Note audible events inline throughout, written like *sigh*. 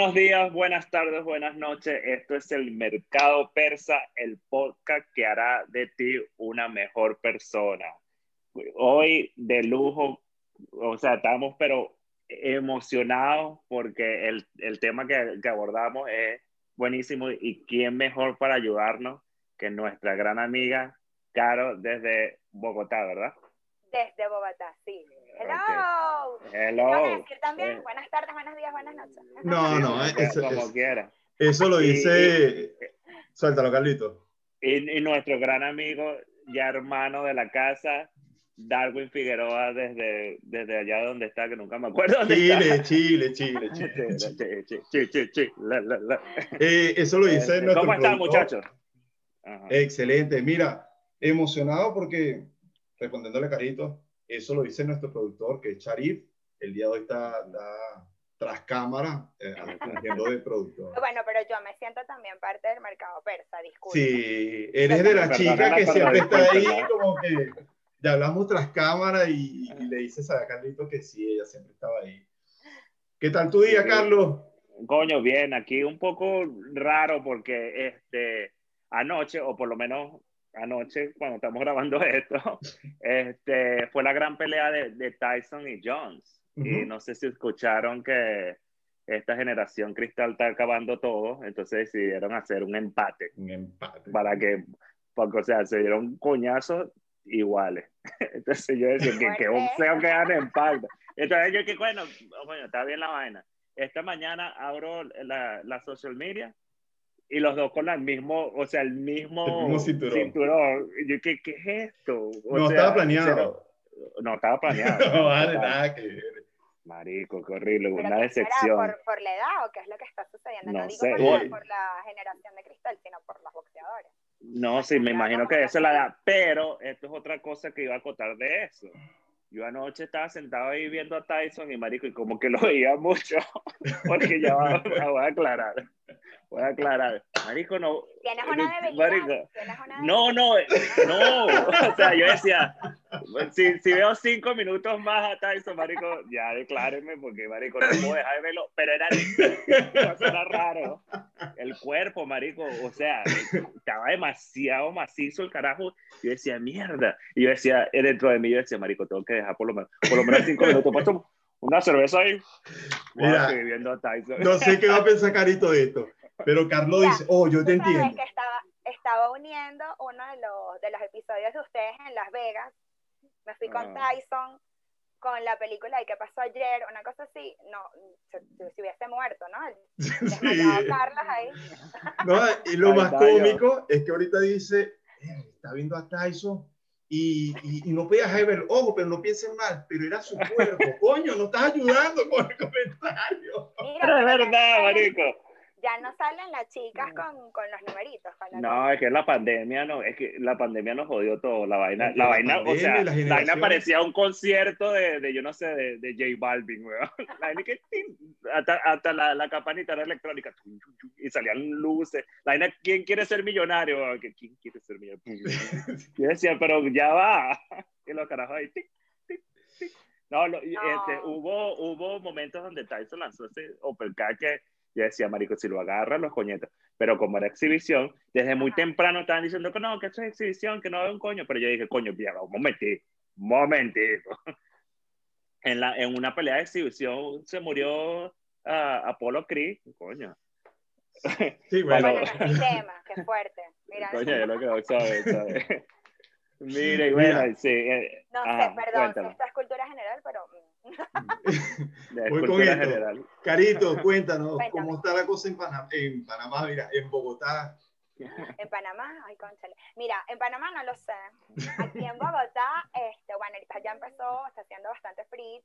Buenos días, buenas tardes, buenas noches. Esto es el Mercado Persa, el podcast que hará de ti una mejor persona. Hoy de lujo, o sea, estamos pero emocionados porque el, el tema que, que, abordamos es buenísimo y quién mejor para ayudarnos que nuestra gran amiga Caro desde Bogotá, ¿verdad? Desde Bogotá, sí. Hello. Hello. decir también eh. buenas tardes, buenos días, buenas noches. No, no, eso, como quiera. Eso lo dice. Suéltalo, Carlito. Y, y, nuestro gran amigo, ya hermano de la casa, Darwin Figueroa, desde, desde allá donde está, que nunca me acuerdo. Dónde Chile, está. Chile, *laughs* Chile, Chile, Chile. Chile, Chile, Chile. La, la, la. Eh, eso lo dice Este, nuestro ¿Cómo están, muchachos? Excelente. Mira, emocionado porque, respondiéndole a Carito, eso lo dice nuestro productor, que es Charif. El día de hoy está, está tras cámara, eh, fungiendo de productor. Bueno, pero yo me siento también parte del mercado persa, disculpe. Sí, eres de la chica que siempre está ahí, como que ya hablamos tras cámara y, y le dices a Carlito que sí, ella siempre estaba ahí. ¿Qué tal tu día, Sí. Carlos? Coño, bien, aquí un poco raro porque este, anoche, o por lo menos anoche, cuando estamos grabando *laughs* esto, este, fue la gran pelea de, de Tyson y Jones. Y Ujú. no sé si escucharon que esta generación cristal está acabando todo, entonces decidieron hacer un empate Un empate. para que, porque, o sea, se dieron coñazos iguales. *laughs* Entonces yo decía que, que boxeo quedan en empate. Entonces yo que, bueno, bueno, está bien la vaina. Esta mañana abro la, la social media y los dos con el mismo, o sea, el mismo, El mismo cinturón. cinturón. Yo, ¿qué, qué es esto? O No sea, estaba planeado. cero- No estaba planeado. *laughs* No vale nada que. Marico, qué horrible, Pero una ¿qué decepción. ¿Por, por la edad o qué es lo que está sucediendo? No, No digo sé. por, la, por la generación de cristal, sino por los boxeadores. No, sí, me imagino que esa es la edad, pero esto es otra cosa que iba a acotar de eso. Yo anoche estaba sentado ahí viendo a Tyson y Marico, y como que lo veía mucho, *laughs* porque ya va- *laughs* la voy a aclarar. Voy a aclarar. Marico, no. Tienes una *laughs* debilidad. Marico, Tienes una no, no, no. O sea, yo decía, si, si veo cinco minutos más a Tyson, Marico, ya declárenme, porque Marico no puedo dejar de verlo, pero era, era raro. El cuerpo, Marico, o sea, estaba demasiado macizo el carajo. Yo decía, mierda. Y yo decía, eh, dentro de mí, yo decía, Marico, tengo que dejar por lo menos, por lo menos cinco minutos. Puesto una cerveza ahí. Mira, seguir viendo a Tyson. No sé qué va a pensar Carito de esto, pero Carlos dice, oh, yo te entiendo. que estaba, estaba uniendo uno de los, de los episodios de ustedes en Las Vegas. Me fui con Ah. Tyson, con la película ¿Y qué pasó ayer? Una cosa así. No, se, se hubiese muerto, ¿no? *laughs* Sí. Carlos ahí. *laughs* No, y lo Ahí más está yo. cómico es que ahorita dice, "Eh, está viendo a Tyson y, y, y no podía de ver, ojo, pero no piensen mal, pero era su cuerpo. Coño, no estás ayudando con el comentario. Mira, Pero es verdad, Marico. Ya no salen las chicas con, con los numeritos. con No, es que la pandemia no, es que la pandemia nos jodió todo, la vaina, la la vaina, o sea, la la vaina parecía un concierto de, de yo no sé, de, de J Balvin, weón. *laughs* La vaina que hasta, hasta la, la campanita era electrónica y salían luces. La vaina, ¿quién quiere ser millonario? weón? Que, ¿Quién quiere ser millonario? *laughs* Yo decía, pero ya va. *laughs* Y los carajos ahí, tic, tic, tic. No, lo- y, No. Este, hubo, hubo momentos donde Tyson lanzó ese uppercut que yo decía, marico, si lo agarran los coñetos. Pero como era exhibición, desde muy temprano estaban diciendo que no, que eso es exhibición, que no es un coño. Pero yo dije, coño, mira, un momentito, un momentito. *laughs* En, la, en una pelea de exhibición se murió ah, Apolo Creed, coño. Sí, *laughs* bueno, qué *laughs* fuerte. Mira, Coño, yo lo que sabe, sabe. Mira, y Mira. bueno, sí. eh, no ajá, sé, perdón, cuéntame. esta es cultura general, pero mm, *laughs* Voy con cultura esto. general. Carito, *laughs* cuéntanos, Cuéntame. ¿cómo está la cosa en Panamá, en Panamá, mira, en Bogotá? en Panamá, ay, conchale. Mira, en Panamá no lo sé. Aquí en Bogotá, este, bueno, ahorita ya empezó, está haciendo bastante frío,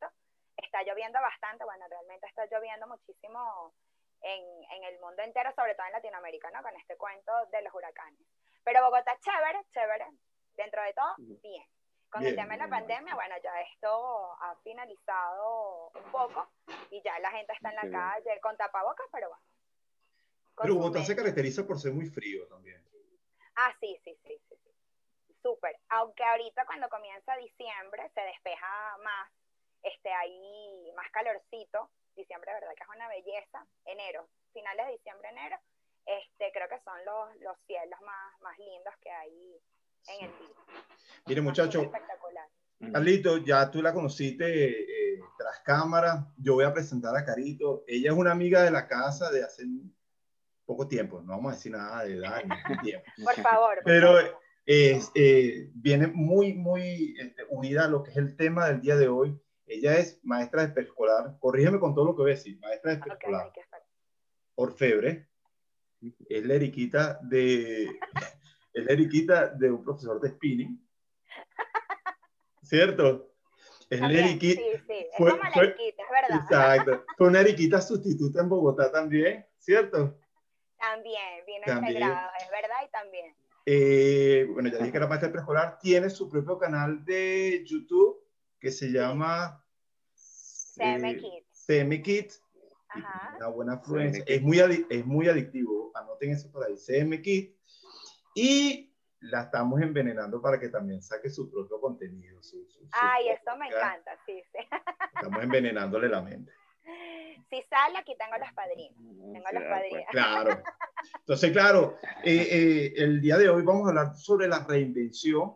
está lloviendo bastante, bueno, realmente está lloviendo muchísimo en, en el mundo entero, sobre todo en Latinoamérica, ¿no? Con este cuento de los huracanes. Pero Bogotá, chévere, chévere, dentro de todo, bien. Con Bien, el tema de la pandemia, bueno, ya esto ha finalizado un poco y ya la gente está en la bien. calle con tapabocas, pero bueno. Pero Bogotá se caracteriza por ser muy frío también. Ah, sí, sí, sí, sí. sí. Súper. Aunque ahorita cuando comienza diciembre se despeja más, este, ahí más calorcito, diciembre verdad que es una belleza, enero, finales de diciembre, enero, este, creo que son los, los cielos más, más lindos que hay en el día. Mire muchacho, Espectacular. Carlito, ya tú la conociste eh, tras cámara. Yo voy a presentar a Carito. Ella es una amiga de la casa de hace poco tiempo. No vamos a decir nada de edad ni de tiempo. *laughs* Por favor. por Pero favor. eh, viene muy, muy este, unida a lo que es el tema del día de hoy. Ella es maestra de preescolar. Corrígeme con todo lo que voy a decir. Maestra de preescolar. orfebre. Es la eriquita de, es la eriquita de un profesor de spinning. ¿Cierto? Es la También, eriquita. Sí, sí, es fue- como la Eriquita, es verdad. Exacto. Fue una eriquita sustituta en Bogotá también, ¿cierto? También, vino También. integrado, es verdad, y también. Eh, bueno, ya dije que era maestra de preescolar. Tiene su propio canal de YouTube que se llama CM eh, Kids. CM Kids. Ajá. una buena afluencia. Es muy, es muy adictivo. Anoten eso por ahí, CM Kids. Y la estamos envenenando para que también saque su propio contenido. su- su- su Ay, esto me encanta, sí, sí. Estamos envenenándole la mente. Si sale, aquí tengo los padrinos. Tengo los Sí, padrinos. Claro. Entonces, claro, eh, eh, el día de hoy vamos a hablar sobre la reinvención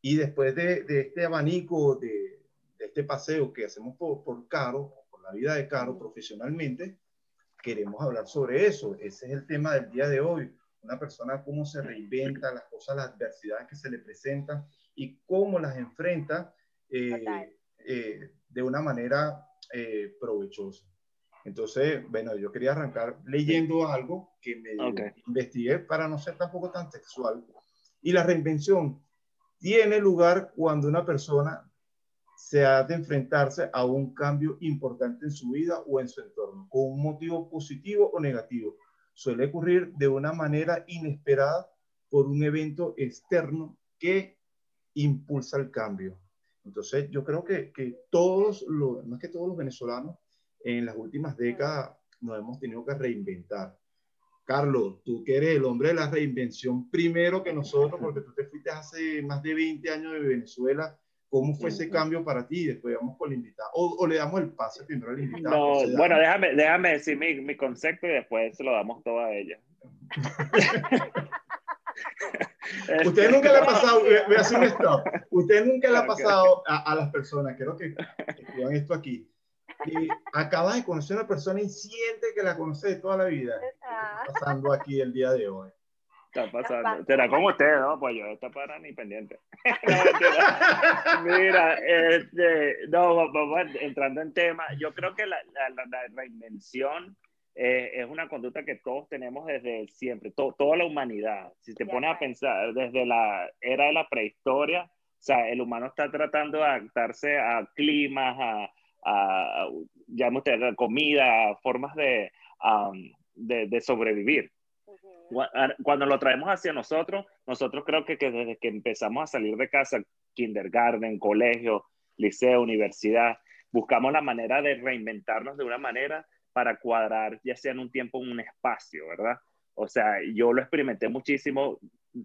y después de, de este abanico, de, de este paseo que hacemos por, por Caro, por la vida de Caro profesionalmente, queremos hablar sobre eso. Ese es el tema del día de hoy. Una persona cómo se reinventa, las cosas, las adversidades que se le presentan y cómo las enfrenta eh, eh, de una manera eh, provechosa. Entonces, bueno, yo quería arrancar leyendo algo que me Ok. investigué para no ser tampoco tan textual. Y la reinvención tiene lugar cuando una persona se ha de enfrentarse a un cambio importante en su vida o en su entorno, con un motivo positivo o negativo. Suele ocurrir de una manera inesperada por un evento externo que impulsa el cambio. Entonces, yo creo que, que todos, los, más que todos los venezolanos, en las últimas décadas nos hemos tenido que reinventar. Carlos, tú que eres el hombre de la reinvención primero que nosotros, porque tú te fuiste hace más de 20 años de Venezuela. ¿Cómo fue ese cambio para ti? Después vamos con el invitado. O, o le damos el pase primero al invitado. No, bueno, déjame, déjame decir mi, mi concepto y después se lo damos todo a ella. *laughs* Usted nunca le ha pasado, voy a- hacer un stop. Usted nunca le ha pasado a, a las personas, creo que escriban esto aquí. Y acabas de conocer a una persona y siente que la conoce de toda la vida. ¿Qué Ah. está pasando aquí el día de hoy? Está pasando. pasa. Será como usted, ¿no? Pues yo esta para ni pendiente. *laughs* *laughs* No. Mira, este, no, va- vamos entrando en tema. Yo creo que la, la, la- reinvención eh, es una conducta que todos tenemos desde siempre, to- toda la humanidad. Si te pones a pensar desde la era de la prehistoria, o sea, el humano está tratando de adaptarse a climas, a, a, ya hemos tenido comida, a formas de, um, de, de sobrevivir. Cuando lo traemos hacia nosotros, nosotros creo que, que desde que empezamos a salir de casa, kindergarten, colegio, liceo, universidad, buscamos la manera de reinventarnos de una manera para cuadrar, ya sea en un tiempo o un espacio, ¿verdad? O sea, yo lo experimenté muchísimo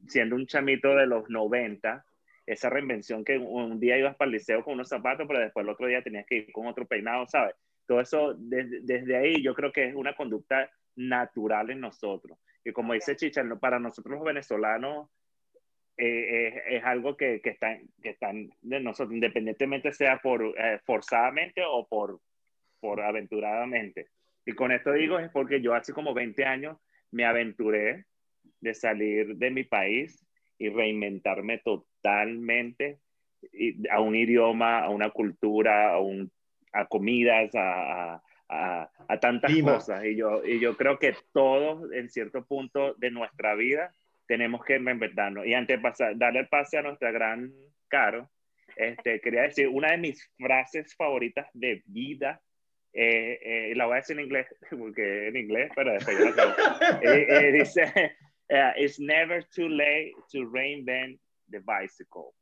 siendo un chamito de los 90, esa reinvención que un día ibas para el liceo con unos zapatos, pero después el otro día tenías que ir con otro peinado, ¿sabes? Todo eso, desde, desde ahí yo creo que es una conducta natural en nosotros. Y como dice Chicha, para nosotros los venezolanos eh, es, es algo que, que está, que están de nosotros, independientemente sea por eh, forzadamente o por, por aventuradamente. Y con esto digo es porque yo hace como 20 años me aventuré de salir de mi país y reinventarme totalmente a un idioma, a una cultura, a, un, a comidas, a, a- a, a tantas Clima. cosas. Y yo, y yo creo que todos en cierto punto de nuestra vida tenemos que reinventarnos. Y antes de pasar, darle el pase a nuestra gran Caro, este, quería decir una de mis frases favoritas de vida, eh, eh, la voy a decir en inglés, *laughs* porque en inglés, pero después yo la. Eh, eh, dice, eh, it's never too late to reinvent the bicycle.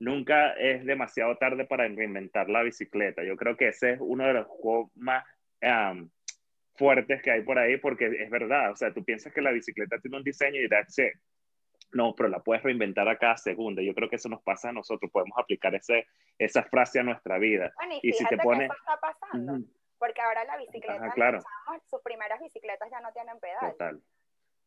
Nunca es demasiado tarde para reinventar la bicicleta. Yo creo que ese es uno de los juegos más um, fuertes que hay por ahí, porque es verdad, o sea, tú piensas que la bicicleta tiene un diseño y that's it. No, pero la puedes reinventar a cada segundo. Yo creo que eso nos pasa a nosotros. Podemos aplicar ese, esa frase a nuestra vida. Bueno, y Y si te pone- que eso está pasando. Porque ahora la bicicleta, Ajá, claro. sus primeras bicicletas ya no tienen pedal. Total.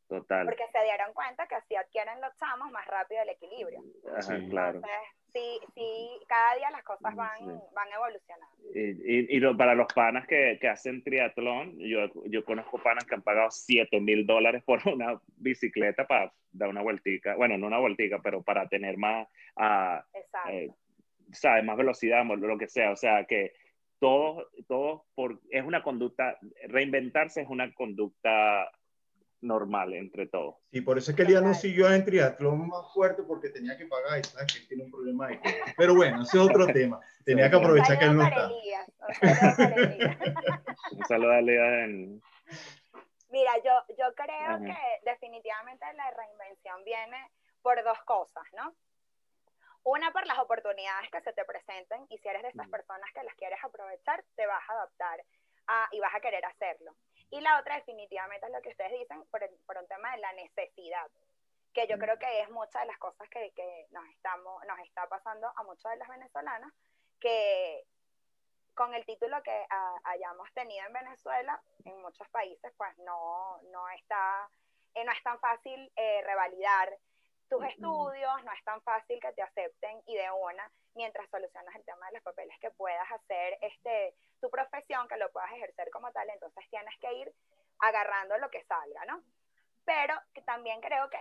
Total. Porque se dieron cuenta que así adquieren los chamos más rápido el equilibrio. Ajá, Sí. claro. Entonces, sí, sí, cada día las cosas van, Sí. van evolucionando. Y, y, y lo- para los panas que, que hacen triatlón, yo, yo conozco panas que han pagado 7 mil dólares por una bicicleta para dar una vueltica, bueno, no una vueltica, pero para tener más, ah, Exacto. eh, ¿sabes? Más velocidad, lo que sea. O sea, que todos, todos por, es una conducta, reinventarse es una conducta normal entre todos. Y por eso es que Lía no siguió en triatlón más fuerte porque tenía que pagar y sabes que él tiene un problema de codo. Pero bueno, ese es otro *laughs* tema. Tenía que aprovechar que él no está. *laughs* Un saludo a Lea en... Mira, yo, yo creo Ajá. que definitivamente la reinvención viene por dos cosas, ¿no? Una, por las oportunidades que se te presenten y si eres de esas personas que las quieres aprovechar, te vas a adaptar a- y vas a querer hacerlo. Y la otra, definitivamente, es lo que ustedes dicen por, el- por un tema de la necesidad, que yo Ujú. creo que es muchas de las cosas que, que nos, estamos, nos está pasando a muchos de las venezolanas, que con el título que ah, hayamos tenido en Venezuela, en muchos países, pues no, no, está, eh, no es tan fácil eh, revalidar tus estudios, no es tan fácil que te acepten y de una, mientras solucionas el tema de los papeles, que puedas hacer este, tu profesión, que lo puedas ejercer como tal, entonces tienes que ir agarrando lo que salga, ¿no? Pero que también creo que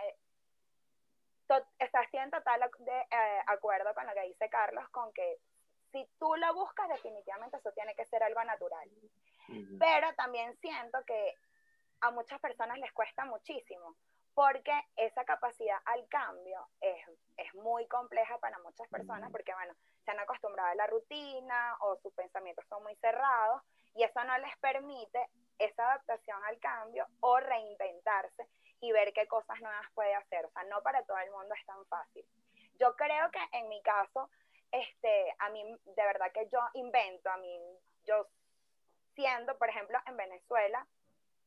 to- está estoy en total de, eh, acuerdo con lo que dice Carlos, con que si tú lo buscas, definitivamente eso tiene que ser algo natural. Pero también siento que a muchas personas les cuesta muchísimo, porque esa capacidad al cambio es, es muy compleja para muchas personas, porque bueno, se han acostumbrado a la rutina o sus pensamientos son muy cerrados y eso no les permite esa adaptación al cambio o reinventarse y ver qué cosas nuevas puede hacer. O sea, no para todo el mundo es tan fácil. Yo creo que en mi caso, este, a mí de verdad que yo invento, a mí, yo siendo, por ejemplo, en Venezuela,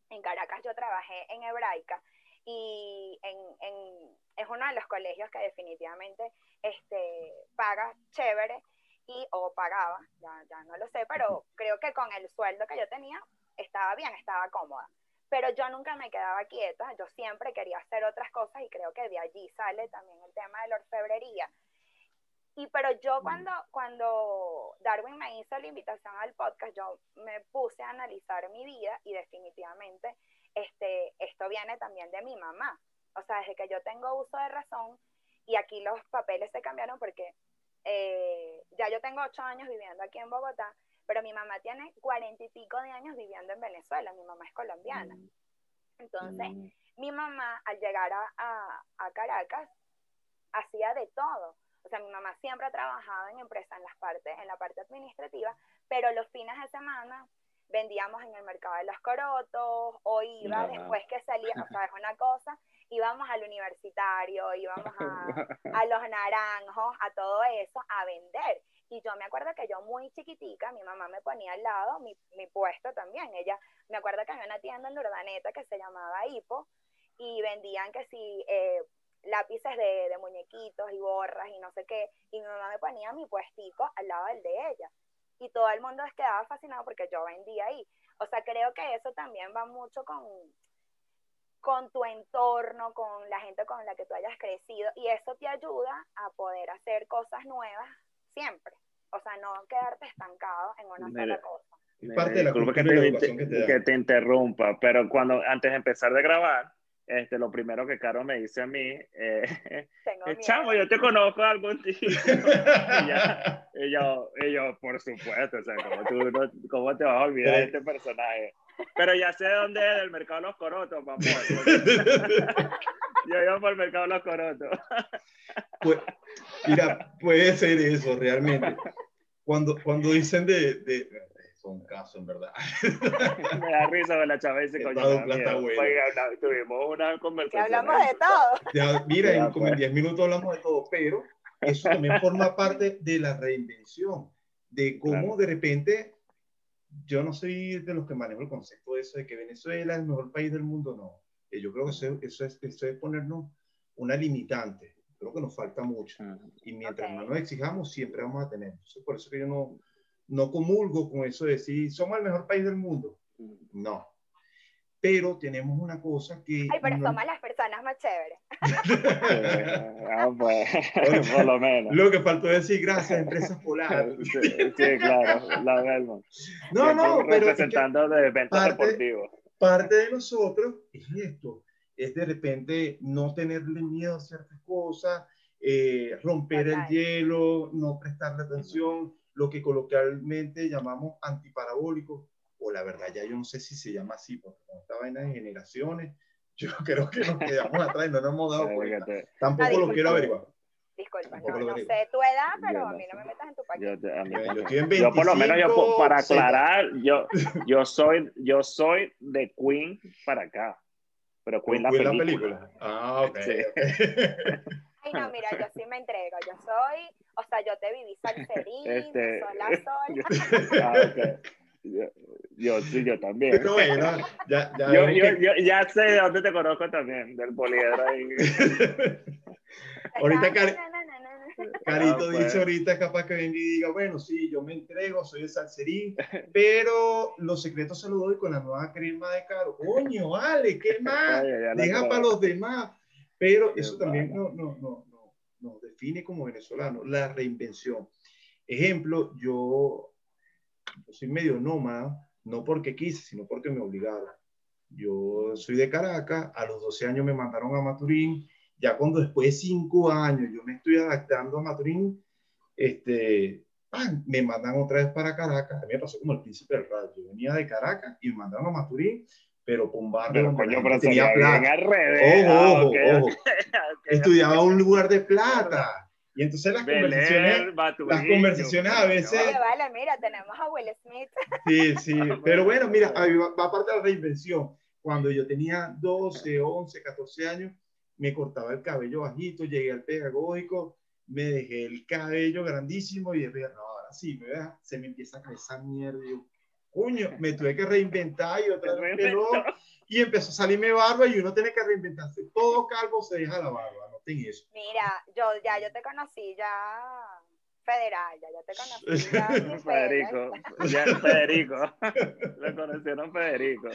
en Caracas yo trabajé en hebraica y en, en- es uno de los colegios que definitivamente este, paga chévere y o pagaba, ya, ya no lo sé, pero creo que con el sueldo que yo tenía estaba bien, estaba cómoda. Pero yo nunca me quedaba quieta, yo siempre quería hacer otras cosas y creo que de allí sale también el tema de la orfebrería. Y pero yo cuando, cuando Darwin me hizo la invitación al podcast, yo me puse a analizar mi vida y definitivamente este, esto viene también de mi mamá. O sea, desde que yo tengo uso de razón, y aquí los papeles se cambiaron porque eh, ya yo tengo ocho años viviendo aquí en Bogotá, pero mi mamá tiene cuarenta y pico de años viviendo en Venezuela, mi mamá es colombiana. Entonces, Mm. mi mamá al llegar a, a- a Caracas hacía de todo. O sea, mi mamá siempre ha trabajado en empresas en, las partes, en la parte administrativa, pero los fines de semana vendíamos en el mercado de los corotos o iba después que salía, o sea, es una cosa, íbamos al universitario, íbamos a, *laughs* a los naranjos, a todo eso, a vender. Y yo me acuerdo que yo muy chiquitica, mi mamá me ponía al lado mi, mi puesto también. Ella, me acuerdo que había una tienda en Urdaneta que se llamaba Hipo y vendían que si eh, lápices de, de muñequitos y borras y no sé qué. Y mi mamá me ponía mi puestico al lado del de ella. Y todo el mundo quedaba fascinado porque yo vendía ahí. O sea, creo que eso también va mucho con, con tu entorno, con la gente con la que tú hayas crecido, y eso te ayuda a poder hacer cosas nuevas siempre. O sea, no quedarte estancado en una Mira, sola cosa. Es parte de la y la que te que te interrumpa, pero cuando antes de empezar de grabar, este, lo primero que Caro me dice a mí, eh, *laughs* eh, chamo, yo te conozco algún tío. *laughs* y, ya, *laughs* y yo, y yo, por supuesto, o sea, ¿cómo, tú, no- cómo te vas a olvidar de este personaje? Pero ya sé dónde es, del mercado de los corotos, papá. Yo iba por el mercado de los corotos. Pues, mira, puede ser eso realmente. Cuando, cuando dicen de, de son casos en verdad. *laughs* Me da risa de la chava dice, coño, me da dupla está miedo". buena. Oiga, habla- tuvimos una Que conversación. hablamos de todo. Ya, mira, Ya, en, pues. 10 minutos hablamos de todo, pero eso también forma parte de la reinvención, de cómo Claro. de repente, yo no soy de los que manejo el concepto de eso de que Venezuela es el mejor país del mundo, no. Eh, Yo creo que eso, eso, es, eso es ponernos una limitante. Creo que nos falta mucho. Y mientras Ok. más nos exijamos, siempre vamos a tener. Entonces, por eso que yo no, no comulgo con eso de decir, somos el mejor país del mundo. No. Pero tenemos una cosa que... Ay, pero somos las personas más chéveres. *laughs* ah, pues, por *laughs* lo menos. Lo que faltó decir, gracias, empresas polares. *laughs* sí, claro, la Belmont. No, no, pero... Representando de eventos deportivos. Parte de nosotros es esto, es de repente no tenerle miedo a ciertas cosas, eh, romper el hielo, no prestarle atención, lo que coloquialmente llamamos antiparabólico, o la verdad ya yo no sé si se llama así, porque con esta vaina de generaciones, *laughs* yo creo que nos quedamos atrás y no nos hemos dado cuenta. Tampoco lo quiero averiguar. Disculpa, no, no sé tu edad, pero a mí no me metas en tu paquete. Yo, yo, estoy en 25, yo por lo menos, yo, para aclarar, yo, *laughs* yo, soy, yo soy de Queen para acá. Pero Queen, la, película. la película. Ah, ok. Sí. *laughs* Ay, no, mira, yo sí me entrego. Yo soy, o sea, yo te viví salserín, este... sola, sola. ah, okay. Yo, yo, sí, yo también. Pero bueno, ya, ya, yo, yo, yo, ya sé de dónde te conozco también, del poliedro ahí. *laughs* ahorita, Cari Carito ah, dice ahorita, capaz que venga y diga, bueno, sí, yo me entrego, soy de salserín, *laughs* pero los secretos se los doy con la nueva crema de caro. Coño, vale, ¿qué más? Deja para los demás. Pero eso también nos no, no, no, define como venezolano, la reinvención. Ejemplo, yo, yo soy medio nómada, no porque quise, sino porque me obligaron. Yo soy de Caracas, a los 12 años me mandaron a Maturín, ya cuando después de 5 años yo me estoy adaptando a Maturín, este, me mandan otra vez para Caracas. A mí me pasó como el príncipe del radio. Yo venía de Caracas y me mandaron a Maturín pero con un barrio donde tenía plata. ojo, ojo, ojo. *laughs* Estudiaba en un lugar de plata. Y entonces las conversaciones, las conversaciones a veces... vale, mira, tenemos a Will Smith. *laughs* Sí, sí, pero bueno, mira, va aparte de la reinvención. Cuando yo tenía 12, 11, 14 años, me cortaba el cabello bajito, llegué al pedagógico, me dejé el cabello grandísimo y dije, no, ahora sí, me se me empieza a caer esa mierda. Y yo, Coño, *laughs* me tuve que reinventar y otra vez y empezó a salirme barba y uno tiene que reinventarse. Todo calvo se deja la barba, no ten eso. Mira, yo ya yo te conocí ya federal, ya yo te conocí ya *laughs* Federico, ya Federico, lo conocieron Federico.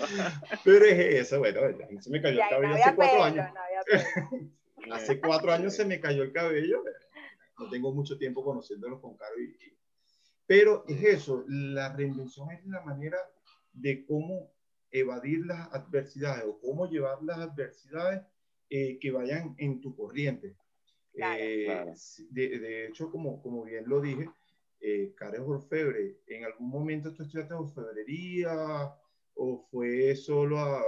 Pero es eso, bueno, se me cayó el cabello *laughs* hace cuatro años. hace cuatro años se me cayó el cabello, no tengo mucho tiempo conociéndolos con Caro y pero es eso, la reinvención es la manera de cómo evadir las adversidades o cómo llevar las adversidades eh, que vayan en tu corriente. Eh, de, hecho, como, como bien lo dije, eh, Karen Orfebre, ¿en algún momento tú estudiaste orfebrería o fue solo a,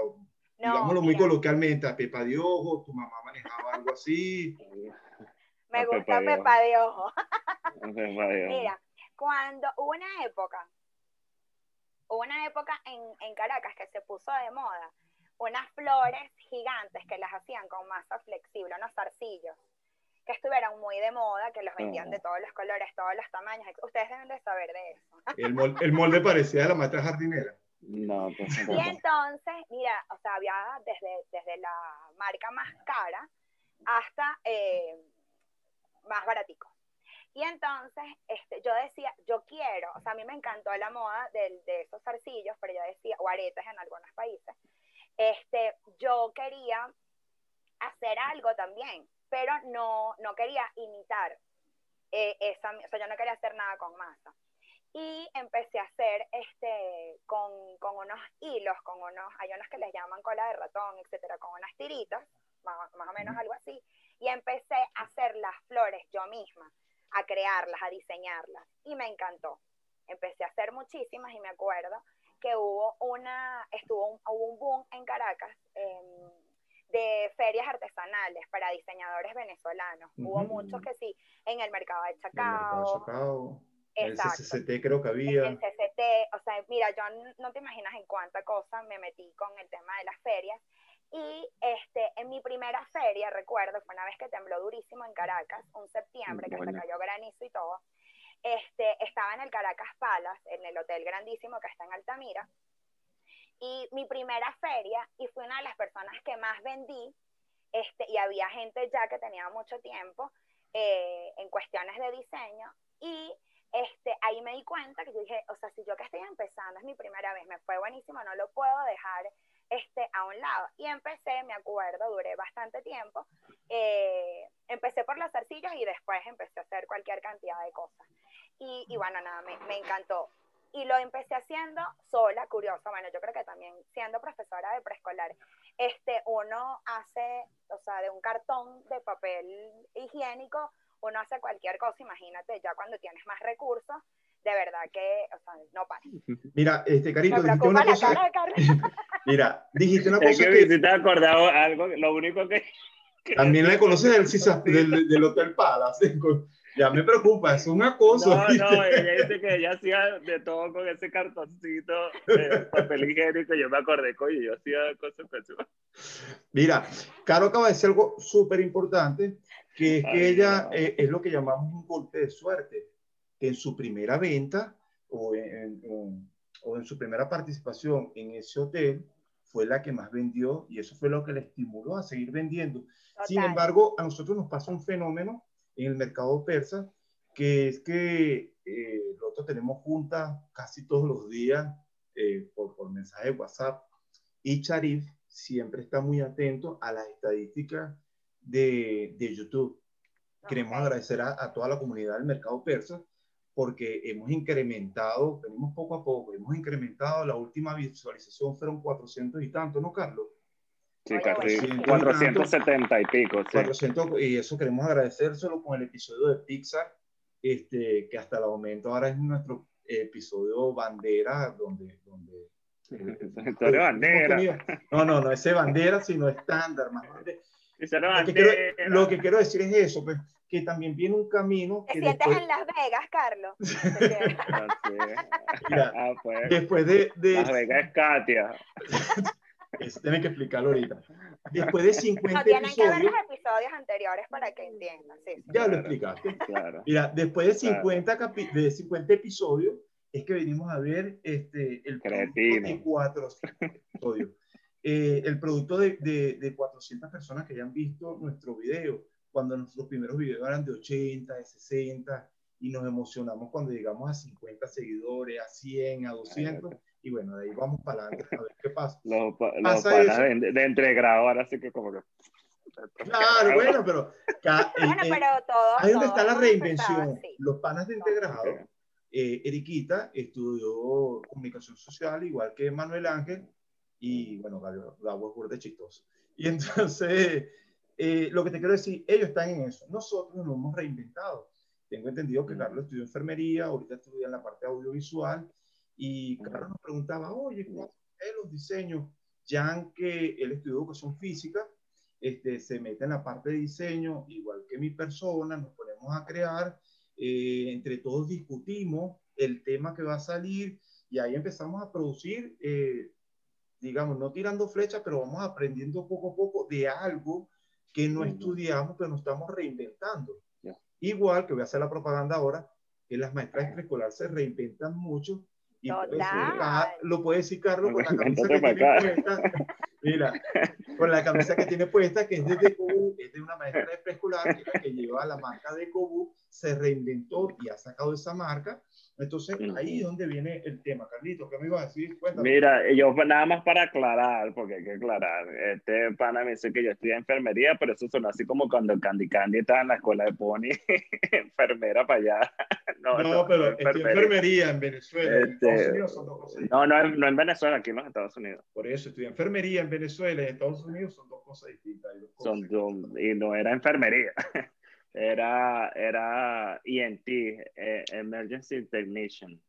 digámoslo muy coloquialmente, a Pepa de Ojo, tu mamá manejaba algo así? Me gusta Pepa de *laughs* Ojo. Mira, cuando hubo una época, hubo una época en, en Caracas que se puso de moda unas flores gigantes que las hacían con masa flexible, unos zarcillos, que estuvieron muy de moda, que los vendían de todos los colores, todos los tamaños. Ustedes deben de saber de eso. El, molde, el molde parecía de la maestra jardinera. No, pues, Y entonces, mira, o sea, había desde, desde la marca más cara hasta eh, más baratico. Y entonces este, yo decía, yo quiero, o sea, a mí me encantó la moda de, de esos zarcillos, pero yo decía, o aretes en algunos países, este, yo quería hacer algo también, pero no, no quería imitar eh, esa, o sea, yo no quería hacer nada con masa. Y empecé a hacer este, con, con unos hilos, con unos, hay unos que les llaman cola de ratón, etcétera, con unas tiritas, más, más o menos algo así, y empecé a hacer las flores yo misma a crearlas, a diseñarlas. Y me encantó. Empecé a hacer muchísimas y me acuerdo que hubo una, estuvo un, hubo un boom en Caracas em, de ferias artesanales para diseñadores venezolanos. Hubo muchos que sí, en el mercado de Chacao. El CCCT creo que había. El CCT, o sea, mira, yo no te imaginas en cuánta cosa me metí con el tema de las ferias y este, en mi primera feria, recuerdo, fue una vez que tembló durísimo en Caracas, un septiembre, que se cayó granizo y todo. Este, estaba en el Caracas Palace, en el hotel grandísimo que está en Altamira. Y mi primera feria, y fui una de las personas que más vendí, este, y había gente ya que tenía mucho tiempo eh, en cuestiones de diseño, y este, ahí me di cuenta que yo dije, o sea, si yo que estoy empezando, es mi primera vez, me fue buenísimo, no lo puedo dejar este, a un lado. Y empecé, me acuerdo, duré bastante tiempo, eh, empecé por las arcillas y después empecé a hacer cualquier cantidad de cosas. Y, y bueno, nada, me, me encantó y lo empecé haciendo sola, curiosa, bueno, yo creo que también siendo profesora de preescolar, este, uno hace, o sea, de un cartón de papel higiénico, uno hace cualquier cosa, imagínate, ya cuando tienes más recursos, de verdad que, o sea, no para. Mira, este, Carito, Me una preocupa la cosa. cara de. *laughs* Mira, dijiste una cosa que que si te has acordado algo, lo único que... que- también la conoces del, Cisa- del, del Hotel Palace. *laughs* Ya me preocupa, es un acoso. No, no, ella dice que ella hacía de todo con ese cartoncito de papel higiénico. Yo me acordé, coño, yo hacía cosas con eso. Mira, Caro acaba de decir algo súper importante, que es que ella no. eh, es lo que llamamos un golpe de suerte, que en su primera venta o en, en- o en su primera participación en ese hotel fue la que más vendió y eso fue lo que le estimuló a seguir vendiendo. Sin embargo, a nosotros nos pasa un fenómeno en el mercado persa, que es que eh, nosotros tenemos juntas casi todos los días eh, por, por mensaje de WhatsApp y Charif siempre está muy atento a las estadísticas de, de YouTube. Queremos agradecer a, a toda la comunidad del mercado persa porque hemos incrementado, venimos poco a poco, hemos incrementado, la última visualización fueron 400 y tanto, ¿no, Carlos? Sí, casi buenísimo. 470 y pico, sí. 400, y eso queremos agradecérselo con el episodio de Pixar, este, que hasta el momento ahora es nuestro episodio bandera, donde... donde *laughs* Historia bandera. No, no, no, ese bandera, sino estándar. Más *laughs* grande. Lo, que quiero, lo que quiero decir es eso, pues, que también viene un camino ¿Te que sientes después, en Las Vegas, Carlos? *laughs* Mira, Ah, pues. después de... de Las Vegas es Katia. *laughs* eso tienen que explicarlo ahorita. Después de 50 No, tienen que ver episodios, los episodios anteriores para que entiendan. Sí, sí. ya lo Claro. explicaste. Claro. Mira, después de Claro. 50, capi- de 50 episodios, es que venimos a ver este, el producto Cretino. de 400 episodios. Eh, el producto de, de, de 400 personas que hayan visto nuestro video, cuando nuestros primeros videos eran de 80, de 60, y nos emocionamos cuando llegamos a 50 seguidores, a 100, a 200, y bueno, de ahí vamos para adelante a ver qué pasa. *laughs* Los, pa- los Pasa panas eso. de, de entregrado ahora sí que como que... Claro, *laughs* bueno, pero *laughs* Bueno, eh, pero todo. ahí donde está la reinvención. así. Los panas de integrado eh, Eriquita estudió comunicación social, igual que Manuel Ángel, y bueno, Gabo es burda chistoso. Y entonces, *laughs* eh, lo que te quiero decir, ellos están en eso. Nosotros nos hemos reinventado. Tengo entendido que. Carlos estudió enfermería, ahorita estudia en la parte audiovisual, y. Carlos nos preguntaba, oye, ¿cómo es los diseños? Ya que él estudió educación física, este, se mete en la parte de diseño, igual que mi persona, nos ponemos a crear, eh, entre todos discutimos el tema que va a salir y ahí empezamos a producir, eh, digamos, no tirando flechas, pero vamos aprendiendo poco a poco de algo que no estudiamos, pero nos estamos reinventando. Igual que voy a hacer la propaganda ahora, que las maestras de preescolar se reinventan mucho. Y puede decir, ah, lo puede decir Carlos con la camisa que tiene puesta. *laughs* Mira, con la camisa que tiene puesta, que es de Decobu, es de una maestra de preescolar, que que lleva la marca Decobu, se reinventó y ha sacado esa marca. Entonces, ahí es donde viene el tema. Carlito, ¿qué me ibas a decir? Cuéntame. Mira, yo nada más para aclarar, porque hay que aclarar, este pana me dice que yo estudié enfermería, pero eso sonó así como cuando Candy Candy estaba en la escuela de Pony, *laughs* enfermera para allá. *laughs* No, no, pero estoy en enfermería. enfermería en Venezuela. En Este, Estados Unidos son dos cosas distintas. No, no, en- no en Venezuela, aquí en los Estados Unidos. Por eso, estudié enfermería en Venezuela y en Estados Unidos son dos cosas distintas. dos cosas. Son, son- y no era enfermería, *laughs* era, era ENT, eh, Emergency Technician.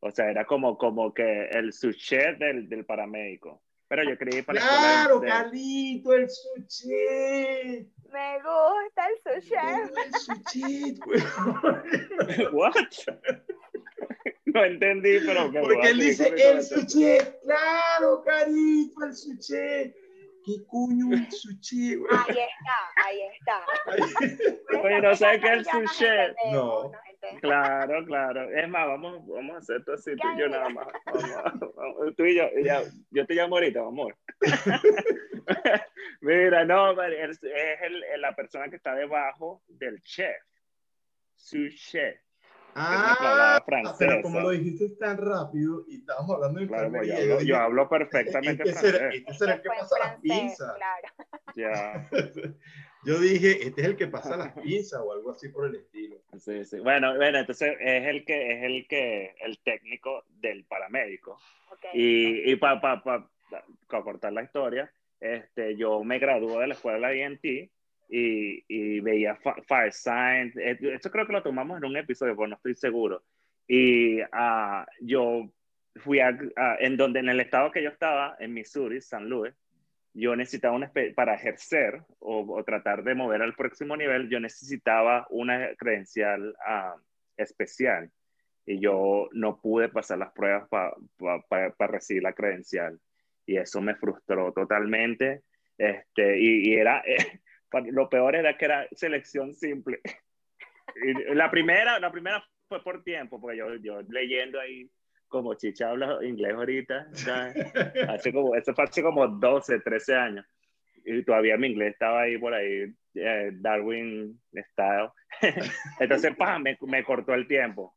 O sea, era como, como que el suchet del, del paramédico. Pero yo creí para Claro, de- Carlito, el sushi. Me gusta el sushi. El güey. *laughs* What? No entendí, pero que Porque él dice el. Claro, Carito, el sushi. ¿Qué coño el sushi, güey? Ahí está, ahí está. *laughs* Oye, ¿no sabes qué es el sushi? No. Claro, claro. Es más, vamos, vamos a hacer esto así, tú y yo nada más. Vamos, vamos, tú y yo, ya, yo te llamo ahorita, amor. *laughs* Mira, no, es, es el- la persona que está debajo del chef, su chef. Ah, pero como lo dijiste tan rápido y estábamos hablando de claro, yo, hablo, yo, hablo, perfectamente este francés. Será, este será el que pasa las pinzas. Claro. *laughs* Ya. *laughs* Yo dije, este es el que pasa las pinzas o algo así por el estilo. Sí, sí. Bueno, bueno, entonces es el que es el que el técnico del paramédico. Okay. Y, y para pa, pa, cortar la historia, este, yo me gradué de la escuela de INT y, y veía Fire Science. Eh, esto creo que lo tomamos en un episodio, pero no estoy seguro. Y uh, yo fui a, en donde, en el estado que yo estaba, en Missouri, San Luis, yo necesitaba una, para ejercer o, tratar de mover al próximo nivel, yo necesitaba una credencial uh, especial. Y yo no pude pasar las pruebas para pa, recibir la credencial. Y eso me frustró totalmente. Este, y, y era, lo peor era que era selección simple. Y la primera, la primera fue por tiempo, porque yo, yo leyendo ahí, como Chicha habla inglés ahorita, hace como, eso fue hace como 12, 13 años. Y todavía mi inglés estaba ahí por ahí, eh, Darwin style. *laughs* Entonces, pa, me, me cortó el tiempo.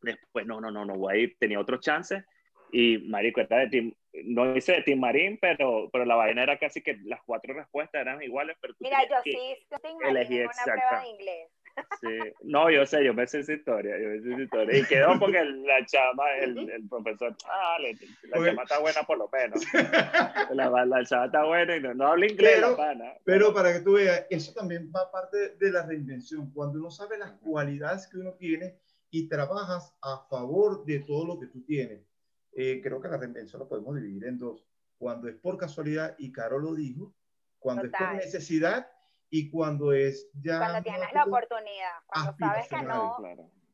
Después, no, no, no, no voy a ir, tenía otro chance y marico, era de no hice de Team Marín, pero, pero la vaina era casi que las cuatro respuestas eran iguales. Pero Mira, yo sí hice Team Marín una prueba de inglés. Sí. No, yo sé, yo me sé esa historia, yo me sé esa historia. Y quedó porque la chama, el, el profesor, ah, la chama está buena por lo menos. *laughs* La, la chama está buena y no, no habla inglés, pero, la pana. Pero para que tú veas, eso también va parte de la reinvención. Cuando uno sabe las cualidades que uno tiene y trabajas a favor de todo lo que tú tienes eh, creo que la reinvención lo podemos dividir en dos. Cuando es por casualidad, y Caro lo dijo, cuando es por necesidad y cuando es ya... Cuando tienes la oportunidad, cuando sabes que no,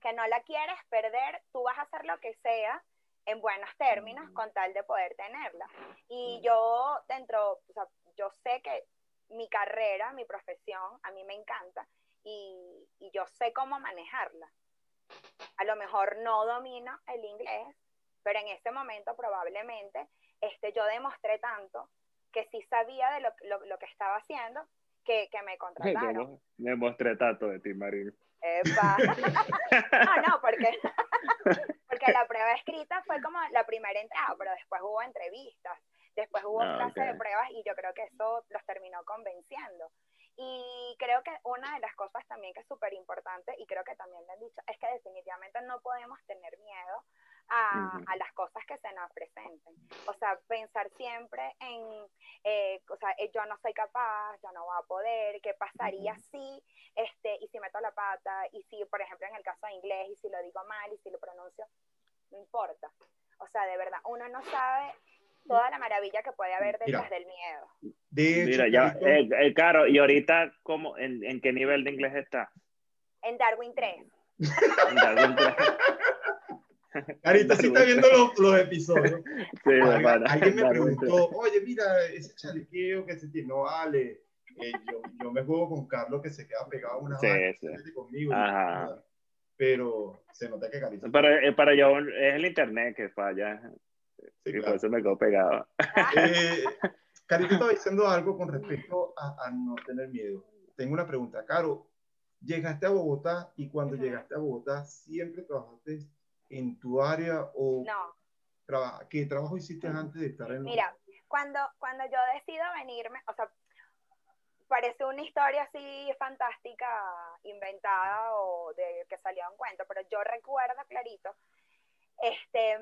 que no la quieres perder, tú vas a hacer lo que sea en buenos términos con tal de poder tenerla. Y yo dentro, o sea, yo sé que mi carrera, mi profesión, a mí me encanta y, y yo sé cómo manejarla. A lo mejor no domino el inglés, pero en ese momento probablemente este, yo demostré tanto que sí sabía de lo, lo, que estaba haciendo que, que me *laughs* contrataron. Demostré tanto de ti. Epa. *laughs* no, no, porque, porque la prueba escrita fue como la primera entrada, pero después hubo entrevistas, después hubo ah, clase de pruebas y yo creo que eso los terminó convenciendo. Y creo que una de las cosas también que es súper importante, y creo que también le han dicho, es que definitivamente no podemos tener miedo a, a, las cosas que se nos presenten. O sea, pensar siempre en, eh, o sea, eh, yo no soy capaz, yo no voy a poder, ¿qué pasaría si, este, y si meto la pata, y si, por ejemplo, en el caso de inglés, y si lo digo mal, y si lo pronuncio, no importa. O sea, de verdad, uno no sabe toda la maravilla que puede haber detrás del miedo. Mira, ya, eh, eh, Caro, ¿y ahorita cómo, en, en, qué nivel de inglés está? En Darwin 3. en Darwin 3. *laughs* Carita sí está viendo los, los episodios. *laughs* Sí, alguien, me preguntó, oye, mira, ese chalequeo que se tiene, no vale. Eh, yo, yo, me juego con Carlos que se queda pegado una sí, sí. conmigo. Pero se nota que Carita. Pero eh, para yo es el internet que falla. Sí, y claro. por eso me quedo pegado. Eh, *laughs* Carita estaba diciendo algo con respecto a, a, no tener miedo. Tengo una pregunta. Caro, llegaste a Bogotá y cuando llegaste a Bogotá siempre trabajaste en tu área o no. qué trabajo hiciste antes de estar en Mira, cuando, cuando yo decido venirme, o sea, parece una historia así fantástica, inventada o de que salió un cuento, pero yo recuerdo clarito, este,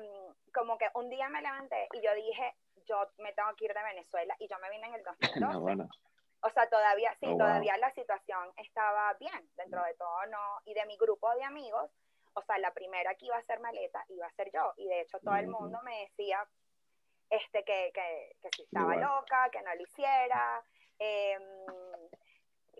como que un día me levanté y yo dije, yo me tengo que ir de Venezuela y yo me vine en el *laughs* 2012. No, bueno. O sea, todavía, sí, oh, todavía la situación estaba bien dentro de todo, ¿no? Y de mi grupo de amigos, o sea, la primera que iba a hacer maleta iba a ser yo. Y de hecho todo el mundo me decía este, que, que, que si estaba loca, que no lo hiciera, eh,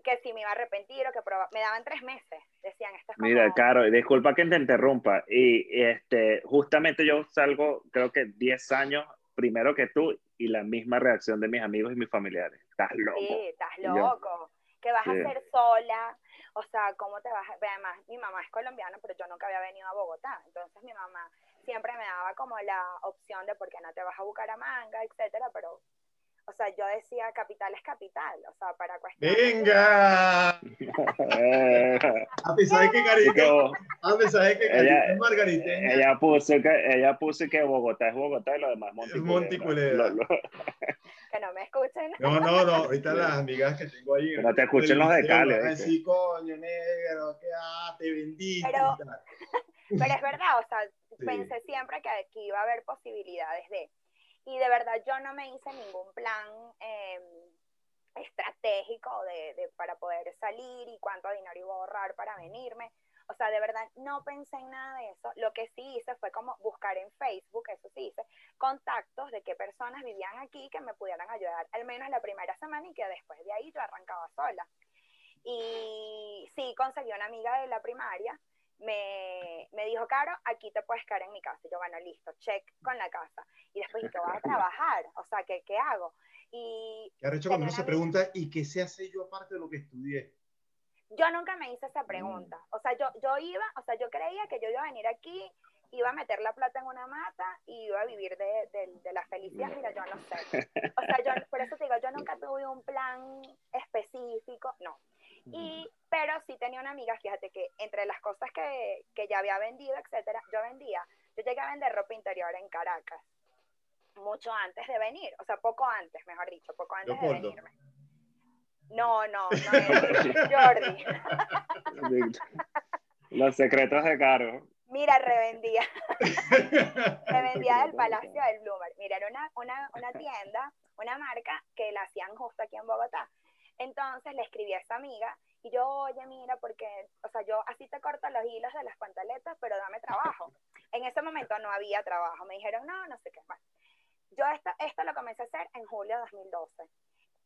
que si me iba a arrepentir o que me daban tres meses, decían estas cosas. Mira, Caro, disculpa que te interrumpa. Y este, justamente yo salgo, creo que 10 años primero que tú y la misma reacción de mis amigos y mis familiares. Estás loco. Sí, estás loco. ¿Qué vas a hacer sola? O sea, ¿cómo te vas? Además, mi mamá es colombiana, pero yo nunca había venido a Bogotá. Entonces mi mamá siempre me daba como la opción de por qué no te vas a buscar a Manga, etcétera, pero... o sea, yo decía capital es capital, o sea, para cuestiones. ¡Venga! *laughs* a pesar de que Carito, a pesar de que Carito Ella- es margariteña, Ella puso que, ella puso que Bogotá es Bogotá y lo demás es Monticulebra. Monticulebra. Lo- lo- Que no me escuchen. No, no, no, ahorita las amigas que tengo ahí. No te escuchen los de liceo, Cali, van a ¿viste? decir, coño, negro, que ah, te. Pero-. *laughs* Pero es verdad, o sea, Sí. pensé siempre que aquí iba a haber posibilidades de. Y de verdad yo no me hice ningún plan eh, estratégico de, de- para poder salir y cuánto dinero iba a ahorrar para venirme. O sea, de verdad no pensé en nada de eso. Lo que sí hice fue como buscar en Facebook, eso sí hice, contactos de qué personas vivían aquí que me pudieran ayudar al menos la primera semana y que después de ahí yo arrancaba sola. Y sí, conseguí una amiga de la primaria me, me dijo, Caro, aquí te puedes quedar en mi casa. Y yo, bueno, listo, check con la casa. Y después dije, voy a trabajar, o sea, ¿qué, qué hago? Y Que ahora hecho cuando uno se pregunta, ¿y qué se hace yo aparte de lo que estudié? Yo nunca me hice esa pregunta. O sea, yo, yo iba, o sea, yo creía que yo iba a venir aquí, iba a meter la plata en una mata y iba a vivir de, de, de la felicidad. Mira, yo no sé. O sea, yo, por eso te digo, yo nunca tuve un plan específico, no. Y, pero sí tenía una amiga, fíjate que entre las cosas que, que ya había vendido, etcétera, yo vendía, yo llegué a vender ropa interior en Caracas, mucho antes de venir, o sea, poco antes, mejor dicho, poco antes de venirme. No, no, no *laughs* es Jordi. Los secretos de Caro. Mira, revendía, revendía del Palacio del Bloomer. Mira, era una, una, una tienda, una marca que la hacían justo aquí en Bogotá. Entonces le escribí a esta amiga y yo, oye, mira, porque, o sea, yo así te corto los hilos de las pantaletas, pero dame trabajo. En ese momento no había trabajo. Me dijeron, no, no sé qué más. Yo esto, esto lo comencé a hacer en julio de 2012.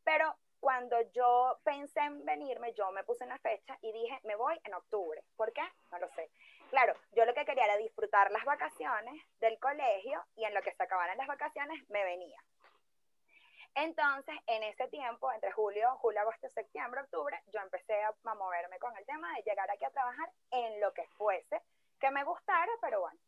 Pero cuando yo pensé en venirme, yo me puse una fecha y dije, me voy en octubre. ¿Por qué? No lo sé. Claro, yo lo que quería era disfrutar las vacaciones del colegio y en lo que se acabaran las vacaciones me venía. Entonces, en ese tiempo, entre julio, julio, agosto, septiembre, octubre, yo empecé a, moverme con el tema de llegar aquí a trabajar en lo que fuese, que me gustara, pero bueno.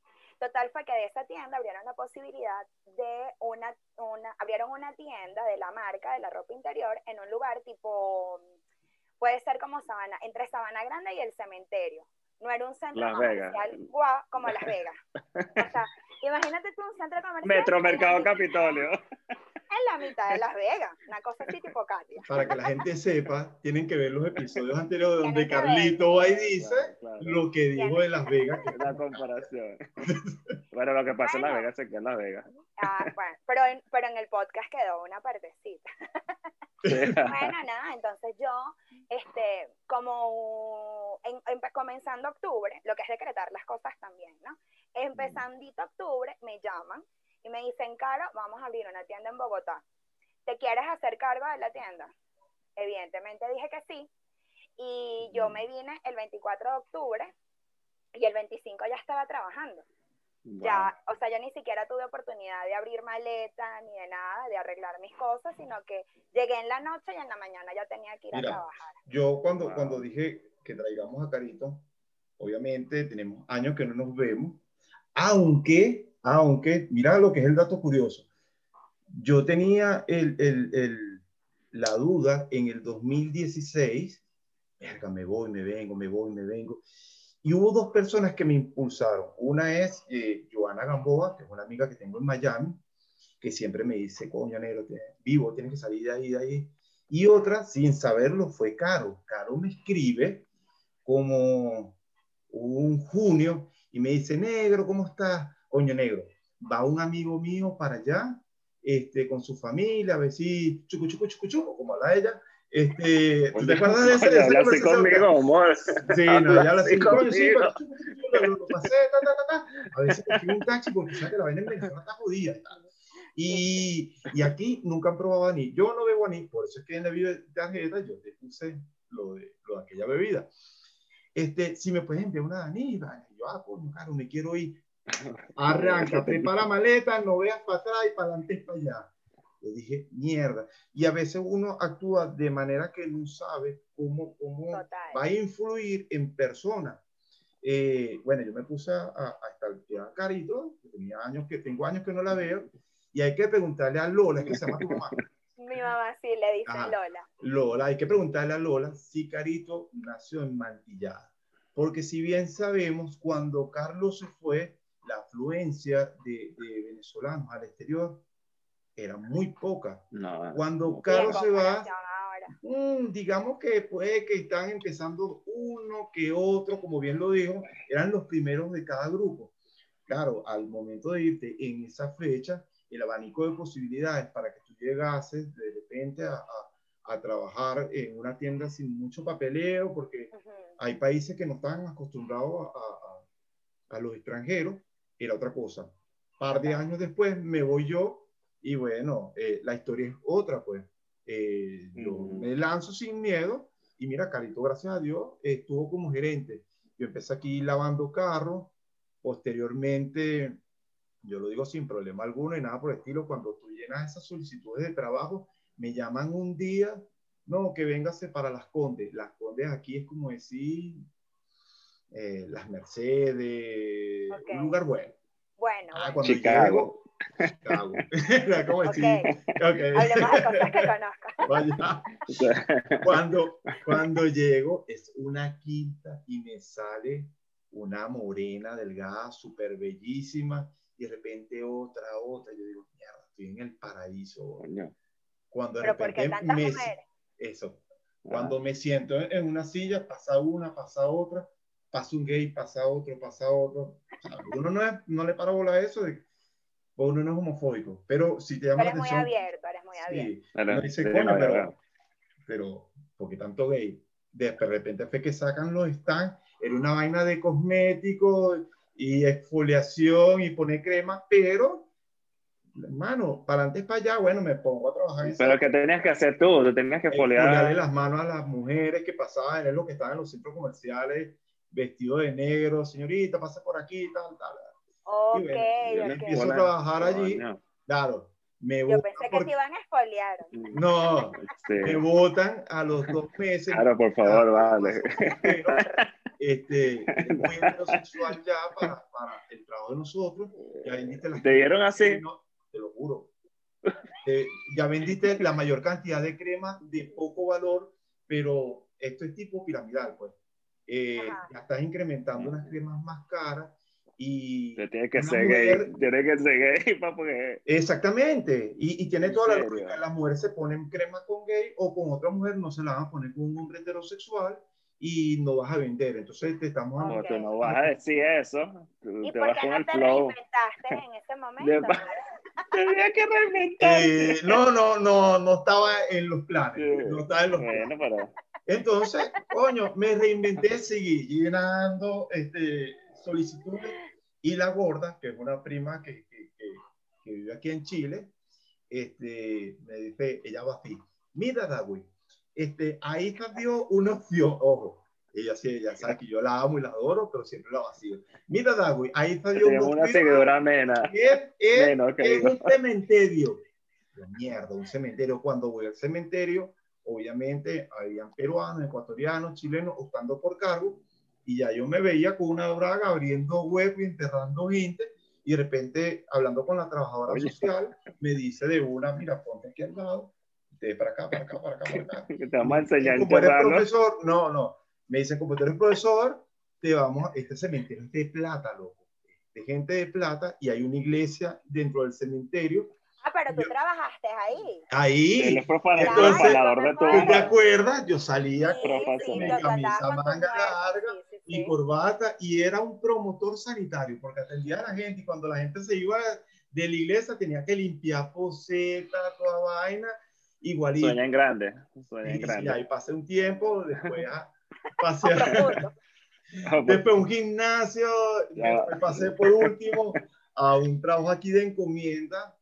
Total fue que de esa tienda abrieron la posibilidad de una, una, abrieron una tienda de la marca de la ropa interior en un lugar tipo, puede ser como Sabana, entre Sabana Grande y el cementerio. No era un centro Las Vegas. comercial guau, como Las Vegas. O sea, *laughs* imagínate tú un centro comercial. Metro Mercado Capitolio. En la mitad de Las Vegas. Una cosa así tipo Katia. *laughs* Para que la gente sepa, tienen que ver los episodios anteriores donde. Carlito va y dice Claro, claro. lo que dijo de Las Vegas. *laughs* que- Una comparación. Bueno, lo que pasa en Las Bueno. Vegas se queda en Las Vegas. Ah, bueno, pero en, pero en el podcast quedó una partecita. *laughs* Bueno, nada, entonces yo, este, como en- comenzando octubre, lo que es decretar las cosas también, ¿no? Empezandito octubre, me llaman y me dicen, Caro, vamos a abrir una tienda en Bogotá. ¿Te quieres hacer cargo de la tienda? Evidentemente dije que sí. Y yo me vine el 24 de octubre y el 25 ya estaba trabajando. Ya, o sea, yo ni siquiera tuve oportunidad de abrir maleta ni de nada, de arreglar mis cosas, sino que llegué en la noche y en la mañana ya tenía que ir Mira. a trabajar. Yo cuando, Wow. cuando dije que traigamos a Carito, obviamente tenemos años que no nos vemos, aunque, aunque, mira lo que es el dato curioso. Yo tenía la duda en el 2016, verga, me voy, me vengo, me voy, me vengo. Y hubo dos personas que me impulsaron. Una es eh, Joana Gamboa, que es una amiga que tengo en Miami, que siempre me dice, coño, negro, vivo, tienes que salir de ahí, de ahí. Y otra, sin saberlo, fue Caro. Caro me escribe como un junio y me dice, negro, ¿cómo estás? Coño, negro, va un amigo mío para allá, este, con su familia, a ver si chucu, chucu, chucu, chucu, como habla ella. Este, ¿tú ¿Te acuerdas de ese? de esa así conmigo, amor. Sí, no, ya habla así, coño, sí, conmigo. pero chucu, chucu, chucu, lo, lo pasé, ta, ta, ta, ta. A veces consigo un taxi porque sabes que la vaina en Venezuela está jodida. y. Y, aquí nunca han probado anís. Yo no bebo anís, por eso es que en la vida de tarjeta yo te puse lo de, lo de aquella bebida. Este, si me puedes enviar una anís, yo, ah, coño, claro, me quiero ir. Arranca, prepara maleta, no veas para atrás y para adelante y para allá. Yo dije, mierda. Y a veces uno actúa de manera que no sabe cómo, cómo Total. va a influir en persona. Eh, bueno, yo me puse a, a, a Carito, que tenía años que tengo años que no la veo, y hay que preguntarle a Lola, que se llama tu mamá. *laughs* Mi mamá sí le dice Ajá. Lola. Lola, hay que preguntarle a Lola si Carito nació en Mantillada. Porque si bien sabemos, cuando Carlos se fue, la afluencia de, de venezolanos al exterior era muy poca. No, Cuando no. Carlos se va, mm, digamos que puede que están empezando uno que otro, como bien lo dijo, eran los primeros de cada grupo. Claro, al momento de irte en esa fecha, el abanico de posibilidades para que tú llegases de repente a, a- a trabajar en una tienda sin mucho papeleo, porque hay países que no están acostumbrados a, a- a los extranjeros, era otra cosa. Par de años después me voy yo y bueno, eh, la historia es otra, pues. Eh, yo me lanzo sin miedo y mira, Carito, gracias a Dios, estuvo como gerente. Yo empecé aquí lavando carros, posteriormente, yo lo digo sin problema alguno y nada por el estilo, cuando tú llenas esas solicitudes de trabajo, me llaman un día, no, que véngase para las Condes. Las Condes aquí es como decir eh, las Mercedes, Ok. un lugar bueno. Bueno, Ah, bueno. Chicago. llego, Chicago. *laughs* Era como Ok. decir, ok. Hablemos de cosas que conozco. *laughs* Vaya. Cuando, cuando llego es una quinta y me sale una morena delgada, súper bellísima, y de repente otra, otra. Yo digo, mierda, estoy en el paraíso. Cuando de Pero repente me, eso, Ah, cuando me siento en una silla, pasa una, pasa otra, pasa un gay, pasa otro, pasa otro. O sea, uno no, es- no le para bola a eso, de, pues uno no es homofóbico, pero si te llama Pero la eres muy atención, abierto, eres muy abierto. sí, Pero- uno dice, sí, coño, no, pero, pero- pero, ¿por qué tanto gay? De repente fue que sacan los stands, era una vaina de cosméticos y exfoliación y poner crema, pero, hermano, para antes para allá, bueno, me pongo a trabajar en Pero ¿qué tenías que hacer tú? Tú tenías que exfoliarle foliar. las manos a las mujeres que pasaban, es lo que estaban en los centros comerciales, vestido de negro, señorita, pase por aquí, tal, tal. Ok, Y bueno, yo empiezo a trabajar allí, claro, me Yo pensé que por- te iban a exfoliar. No, Sí. me botan a los dos meses. Claro, por favor, vale. Pero, este, es muy heterosexual ya para, para el trabajo de nosotros. Ya vendiste las ¿Te dieron así? No, te lo juro. Eh, ya vendiste la mayor cantidad de cremas de poco valor, pero esto es tipo piramidal, pues. Eh, ya estás incrementando unas cremas más caras y Te tienes que ser mujer- gay. Tienes que ser gay *laughs* para porque. Exactamente, y, y tiene ¿En toda la lógica. Las mujeres se ponen crema con gay o con otra mujer, no se la van a poner con un hombre heterosexual y no vas a vender. Entonces te estamos Ok. Como tú no vas a decir eso. Tú ¿Y te por vas qué con no el te flow. reinventaste en ese *laughs* momento? *laughs* Tenía que reinventar. Eh, no, no, no, no estaba en los planes. No estaba en los planes. Bueno, pero. Entonces, coño, me reinventé, seguí llenando este, solicitudes y la gorda, que es una prima que, que, que- que vive aquí en Chile, este, me dice, ella va así, mira, Dawi, este, ahí está dio una opción, ojo, ella sí, ella sabe que yo la amo y la adoro, pero siempre la vacío. Mira, Dawi, ahí está dio Tenemos una seguidora mena. es, es- que es un cementerio. Yo, mierda, un cementerio. Cuando voy al cementerio, obviamente habían peruanos, ecuatorianos, chilenos optando por cargo y ya yo me veía con una braga abriendo hueco y enterrando gente y de repente hablando con la trabajadora Oye. social me dice de una, mira, ponte aquí al lado, de para acá, para acá, para acá, para acá. *laughs* Te vamos a enseñar como eres profesor, no, no, me dicen, como tú eres profesor, te vamos, a- este cementerio es de plata, loco, de gente de plata y hay una iglesia dentro del cementerio. Ah, pero tú Yo- trabajaste ahí. Él Ahí, es Entonces- profanador de ¿tú te todo. acuerdas? Yo salía Sí, sí, con yo mi camisa manga larga sí, sí, y sí. corbata y era un promotor sanitario porque atendía a la gente y cuando la gente se iba de la iglesia tenía que limpiar poseta, toda vaina, igualito. Sueña en grande. Sueña en Y, y grande. ahí pasé un tiempo, después ah, *laughs* pasé a, *laughs* después un gimnasio, Ya. después pasé por último a un trabajo aquí de encomienda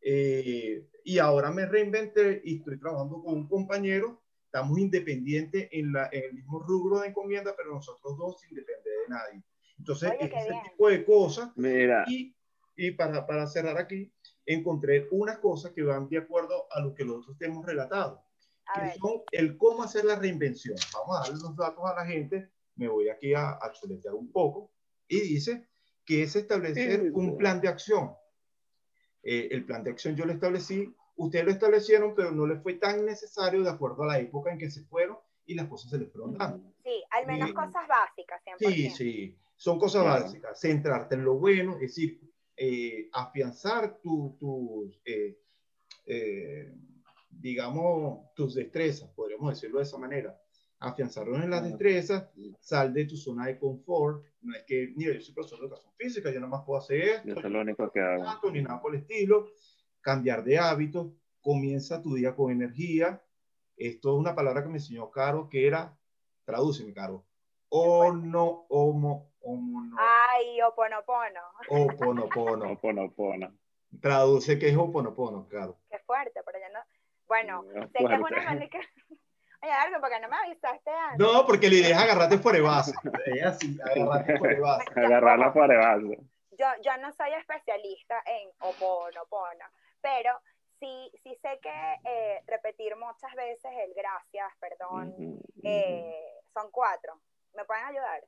eh, y ahora me reinventé y estoy trabajando con un compañero, estamos independientes en, la, en el mismo rubro de encomienda, pero nosotros dos sin depender de nadie. Entonces, Oye, ese bien. tipo de cosas Mira, y, y para, para cerrar aquí, encontré unas cosas que van de acuerdo a lo que nosotros te hemos relatado A que ver, son el cómo hacer la reinvención. Vamos a darle los datos a la gente. Me voy aquí a, a chuletear un poco. Y dice que es establecer Sí, un plan de acción. Eh, el plan de acción yo lo establecí ustedes lo establecieron, pero no les fue tan necesario de acuerdo a la época en que se fueron y las cosas se les fueron dando. Sí, al menos cosas básicas, 100%. Sí, sí, son cosas básicas. Centrarte en lo bueno, es decir, eh, afianzar tus, eh, eh, digamos, tus destrezas, podríamos decirlo de esa manera. Afianzarlos en las destrezas, sal de tu zona de confort. No es que, mira, yo soy profesor de educación física, yo nada más puedo hacer esto. Yo lo único que hago. Ni nada por el estilo. Cambiar de hábitos, comienza tu día con energía. Esto es una palabra que me enseñó Caro, que era, tradúceme, Caro, o no, homo, homo, no. Ay, oponopono. Oponopono. Oponopono. Traduce que es oponopono, claro. Qué fuerte, pero yo no. Bueno, sé que es una manera Porque no me avisaste antes. No, porque la idea es agarrarte fuera de base. Es así, agarrarte base. *laughs* Agarrarla base. Yo, yo no soy especialista en oponopono, pero sí, sí sé que eh, repetir muchas veces el gracias, perdón, eh, son cuatro. ¿Me pueden ayudar?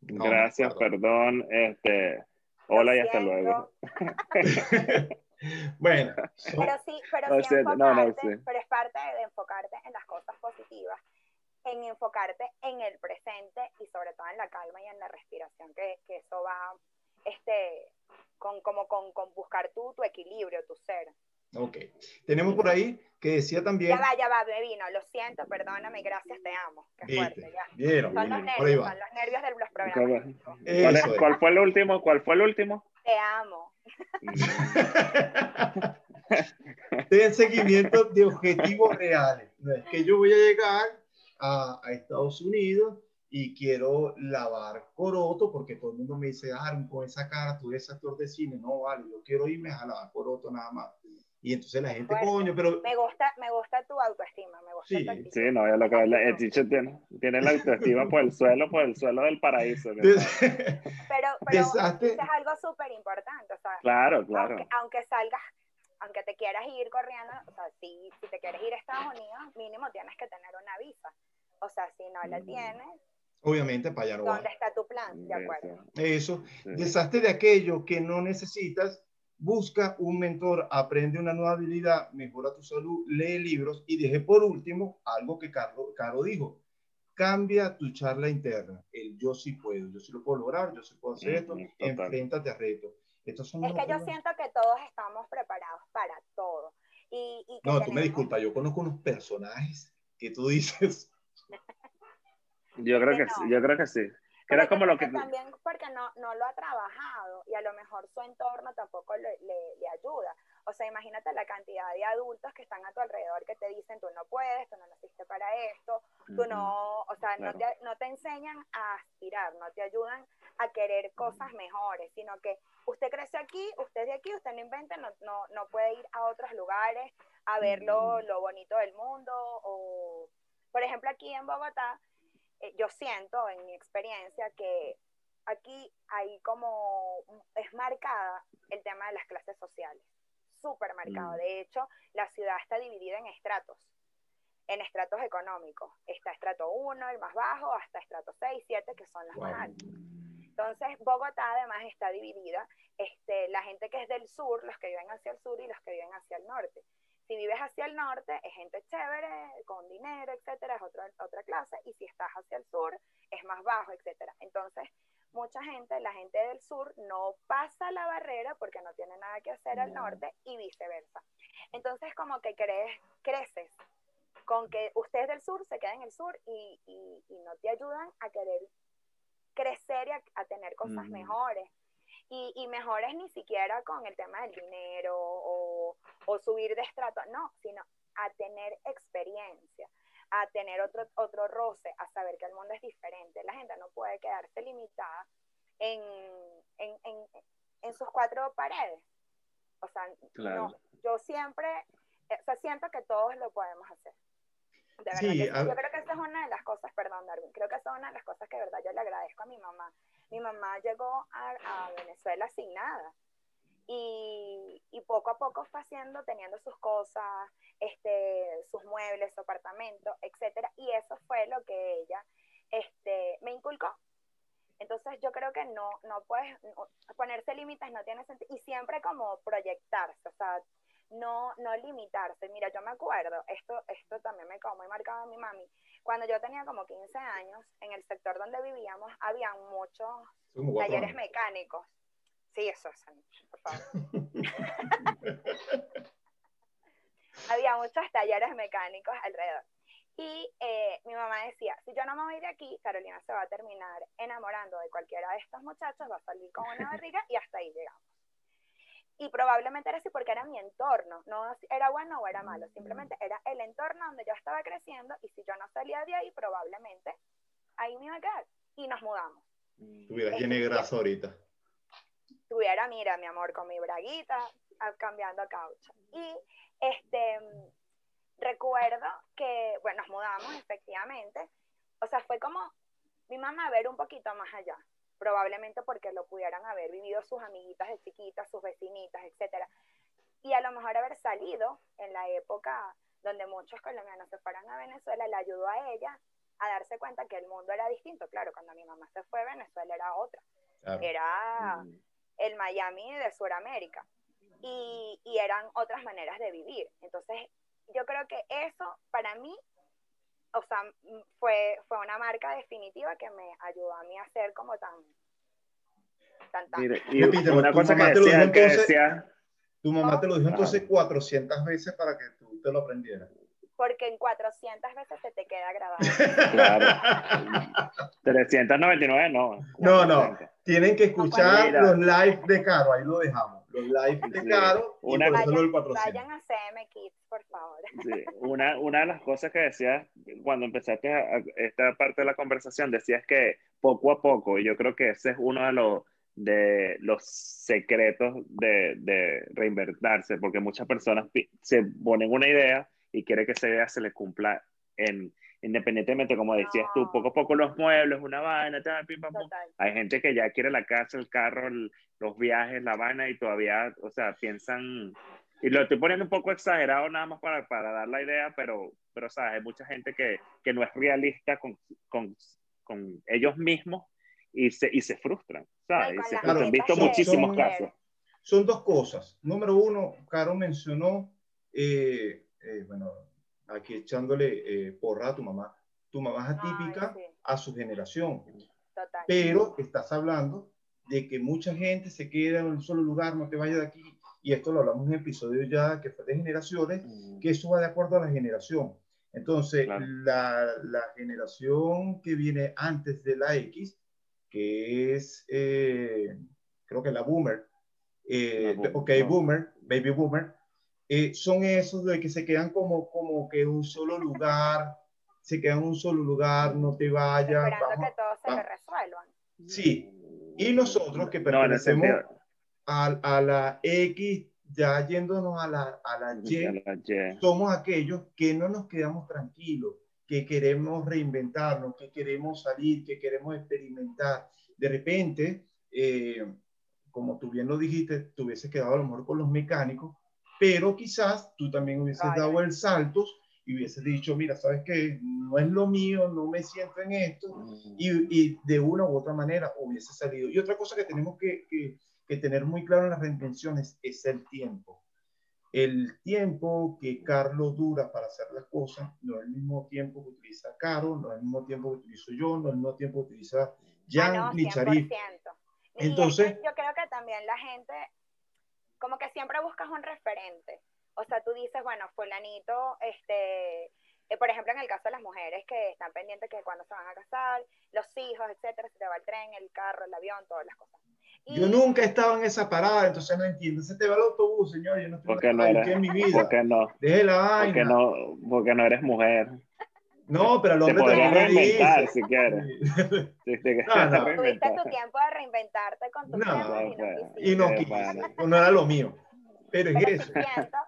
gracias, perdón, este, hola y hasta luego. *laughs* *laughs* *laughs* bueno. Pero sí, pero sí, enfocarte, pero es parte de enfocarte en las cosas positivas, en enfocarte en el presente y sobre todo en la calma y en la respiración, que, que eso va, este, con, como con, con buscar tu, tu equilibrio, tu ser. Ok. Tenemos por ahí que decía también. Ya va, ya va, me vino. Lo siento, perdóname, gracias, te amo. Qué fuerte, ya. Vieron, son, los nervios, son los nervios de los programas. ¿Cuál, ¿Cuál, fue el último? ¿Cuál fue el último? Te amo. Ten seguimiento de objetivos reales. No es que yo voy a llegar a, a Estados Unidos y quiero lavar coroto porque todo el mundo me dice, ah, con esa cara tú eres actor de cine. No, vale, yo quiero irme a lavar coroto nada más y entonces la gente, coño, pero... Me gusta, me gusta tu autoestima, me gusta sí, tu Sí, no, ya lo que el teacher tiene, tiene la autoestima *laughs* por el suelo, por el suelo del paraíso. *laughs* pero *laughs* pero es algo súper importante, o sea, claro, claro. Aunque, aunque, salgas, aunque te quieras ir corriendo, o sea, si, si te quieres ir a Estados Unidos, mínimo tienes que tener una visa. O sea, si no la mm. tienes, Obviamente para allá no ¿Dónde está tu plan? De acuerdo. Eso, deshazte de aquello que no necesitas busca un mentor, aprende una nueva habilidad, mejora tu salud, lee libros y deje por último algo que Caro, Caro dijo. Cambia tu charla interna, el yo sí puedo, yo sí lo puedo lograr, yo sí puedo hacer esto, enfréntate a retos. Estos son es que yo siento que todos estamos preparados para todo. Y, no, tú me disculpas, yo conozco unos personajes que tú dices. yo creo que, sí, yo creo que sí. Era como lo que... También porque no, no lo ha trabajado y a lo mejor su entorno tampoco le, le, ayuda. O sea, imagínate la cantidad de adultos que están a tu alrededor que te dicen, tú no puedes, tú no naciste para esto, tú no, o sea, no, te, no te enseñan a aspirar, no te ayudan a querer cosas mejores, sino que usted crece aquí, usted de aquí, usted no inventa, no, no, no puede ir a otros lugares a ver lo, lo bonito del mundo o, por ejemplo, aquí en Bogotá, eh, yo siento en mi experiencia que aquí hay como, es marcada el tema de las clases sociales, súper marcado. Mm. De hecho, la ciudad está dividida en estratos, en estratos económicos. Está estrato 1, el más bajo, hasta estrato 6, 7, que son los más altos. Entonces, Bogotá además está dividida, este, la gente que es del sur, los que viven hacia el sur y los que viven hacia el norte. Si vives hacia el norte, es gente chévere, con dinero, etcétera, es otra, otra clase. Y si estás hacia el sur, es más bajo, etcétera. Entonces, mucha gente, la gente del sur, no pasa la barrera porque no tiene nada que hacer al norte y viceversa. Entonces, como que crees, creces con que ustedes del sur se queden en el sur y, y, no te ayudan a querer crecer y a, tener cosas mejores y, y mejores ni siquiera con el tema del dinero o, o subir de estrato, no, sino a tener experiencia, a tener otro, otro roce, a saber que el mundo es diferente. La gente no puede quedarse limitada en, en, en, en sus cuatro paredes. O sea, no, yo siempre, eh, o sea, siento que todos lo podemos hacer. De verdad yo creo que esa es una de las cosas, perdón Darwin, creo que esa es una de las cosas que de verdad yo le agradezco a mi mamá mi mamá llegó a, Venezuela sin nada. Y, poco a poco fue haciendo, teniendo sus cosas, este, sus muebles, su apartamento, etcétera, y eso fue lo que ella este, me inculcó. Entonces yo creo que no, no puedes ponerse límites, no tiene sentido, y siempre como proyectarse, o sea, no, no limitarse. Mira, yo me acuerdo, esto, esto también me quedó muy marcado a mi mami. Cuando yo tenía como 15 años, en el sector donde vivíamos, había muchos talleres mecánicos. Sí, eso es, por favor. *laughs* había muchos talleres mecánicos alrededor. Y eh, mi mamá decía, si yo no me voy de aquí, Carolina se va a terminar enamorando de cualquiera de estos muchachos, va a salir con una barriga y hasta ahí llegamos. Y probablemente era así porque era mi entorno, no era bueno o era malo, simplemente era el entorno donde yo estaba creciendo y si yo no salía de ahí, probablemente ahí me iba a quedar. Y nos mudamos. Tuviera tiene grasa ahorita. Tuviera, mira, mi amor, con mi braguita, cambiando caucho. Y este recuerdo que, bueno, nos mudamos efectivamente. O sea, fue como mi mamá a ver un poquito más allá, probablemente porque lo pudieran haber vivido sus amiguitas de chiquitas, sus vecinitas, etcétera. Y a lo mejor haber salido en la época donde muchos colombianos se fueron a Venezuela, le ayudó a ella a darse cuenta que el mundo era distinto. Claro, cuando mi mamá se fue, Venezuela era otra. Era mm. el Miami de Sudamérica. Y, y eran otras maneras de vivir. Entonces, yo creo que eso para mí, o sea, fue, fue una marca definitiva que me ayudó a mí a ser como tan... tan, tan. Y, una cosa que decía, que decía... Tu mamá te lo dijo entonces 400 veces para que tú te lo aprendieras. Porque en 400 veces se te queda grabado. *laughs* Claro. 399 no. No, no. Tienen que escuchar los live de Caro, ahí lo dejamos los live una, vayan, vayan, a CM Kids, por favor. Sí, una, una de las cosas que decías cuando empezaste esta parte de la conversación, decías que poco a poco, y yo creo que ese es uno de los, de los secretos de, de reinventarse, porque muchas personas se ponen una idea y quiere que esa idea se les cumpla en independientemente, como decías tú, poco a poco los muebles, una vaina, tal, pim, pam, pum. Hay gente que ya quiere la casa, el carro, los viajes, la vaina y todavía, o sea, piensan, y lo estoy poniendo un poco exagerado nada más para, para dar la idea, pero, pero, ¿sabes? Hay mucha gente que, que no es realista con, con, con, ellos mismos y se, y se frustran, ¿sabes? Y se frustran. He visto muchísimos casos. Son dos cosas. Número uno, Caro mencionó, eh, eh, bueno, aquí echándole eh, porra a tu mamá. Tu mamá es atípica a su generación. Pero estás hablando de que mucha gente se queda en un solo lugar, no te vayas de aquí. Y esto lo hablamos en un episodio ya que fue de generaciones, mm. que eso va de acuerdo a la generación. Entonces, la, la, generación que viene antes de la X, que es, eh, creo que la boomer, eh, ok, boomer, baby boomer, eh, son esos de que se quedan como, como que en un solo lugar, se quedan en un solo lugar, no te vayas. Esperando que todo se resuelvan. Sí, y nosotros que pertenecemos a, a, la X, ya yéndonos a la, a la, y, somos aquellos que no nos quedamos tranquilos, que queremos reinventarnos, que queremos salir, que queremos experimentar. De repente, eh, como tú bien lo dijiste, te hubieses quedado a lo mejor con los mecánicos, pero quizás tú también hubieses dado el salto y hubieses dicho, mira, sabes que no es lo mío, no me siento en esto, mm. y, y, de una u otra manera hubiese salido. Y otra cosa que tenemos que, que, que tener muy claro en las reinvenciones es el tiempo. El tiempo que Carlos dura para hacer las cosas no es el mismo tiempo que utiliza Caro, no es el mismo tiempo que utilizo yo, no es el mismo tiempo que utiliza Jan ah, ni Charif. Entonces, yo creo que también la gente como que siempre buscas un referente. O sea, tú dices, bueno, fulanito, este, eh, por ejemplo, en el caso de las mujeres que están pendientes que cuando se van a casar, los hijos, etcétera, se te va el tren, el carro, el avión, todas las cosas. Yo nunca he estado en esa parada, entonces no entiendo. Se te va el autobús, señor, yo no estoy porque no eres, en mi vida. ¿Por qué no? Deje la vaina. Porque no, porque no eres mujer. No, pero lo hombre te reinventar si quieres. No, no. Tuviste tu tiempo de reinventarte con tu no, y no quisiste. Y no, no era lo mío. Pero es eso. Sí siento,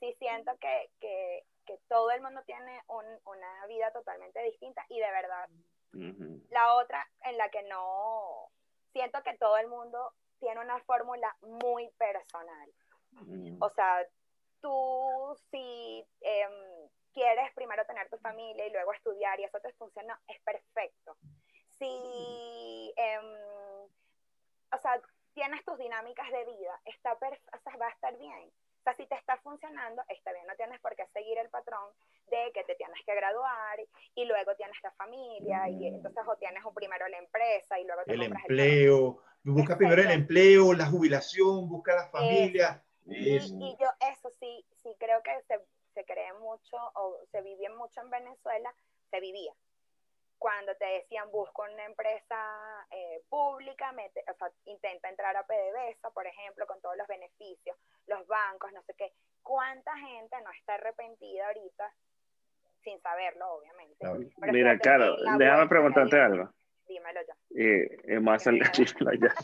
sí siento que, que, que, todo el mundo tiene un, una vida totalmente distinta y de verdad. La otra en la que no siento que todo el mundo tiene una fórmula muy personal. Mm. O sea, tú si eh, quieres primero tener tu familia y luego estudiar y eso te funciona, es perfecto. Si, em, o sea, tienes tus dinámicas de vida, está o sea, va a estar bien. sea, si te está funcionando, está bien, no tienes por qué seguir el patrón de que te tienes que graduar y luego tienes la familia y Mm. entonces o tienes primero la empresa y luego te El empleo, busca primero el empleo, la jubilación, busca la familia. Y, Eso. y yo eso sí, sí creo que se, se cree mucho o se vive mucho en Venezuela, se vivía. Cuando te decían busca una empresa eh, pública, mete- o sea, intenta entrar a PDVSA, por ejemplo, con todos los beneficios, los bancos, no sé qué. ¿Cuánta gente no está arrepentida ahorita sin saberlo, obviamente? Mira, claro, la déjame preguntarte algo. Dímelo ya. Y, y más salir ya.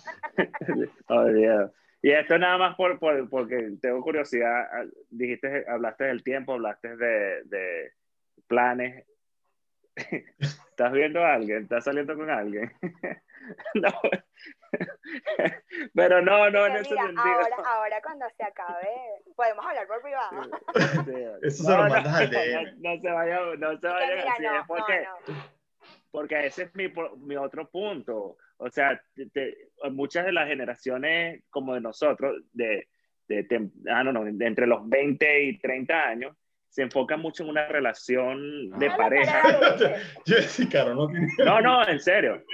Olvidado. Y esto nada más por, por- porque tengo curiosidad. Ah, Dijiste, hablaste del tiempo, hablaste de, de planes. *laughs* ¿Estás viendo a alguien? ¿Estás saliendo con alguien? *laughs* no. Pero no, no en ese mira, sentido. ahora, ahora cuando se acabe, podemos hablar por privado. Sí. *laughs* Eso se lo mandas al no, DM. no, no se vaya, no se vaya mira, así, no, es porque, no, no. porque ese es mi, po- mi otro punto. O sea, te- te- muchas de las generaciones como de nosotros, de, de, tem- ah, no, no, de entre los 20 y 30 años, se enfocan mucho en una relación de Ah. pareja. Jessica, *laughs* no tiene. No, no, en serio.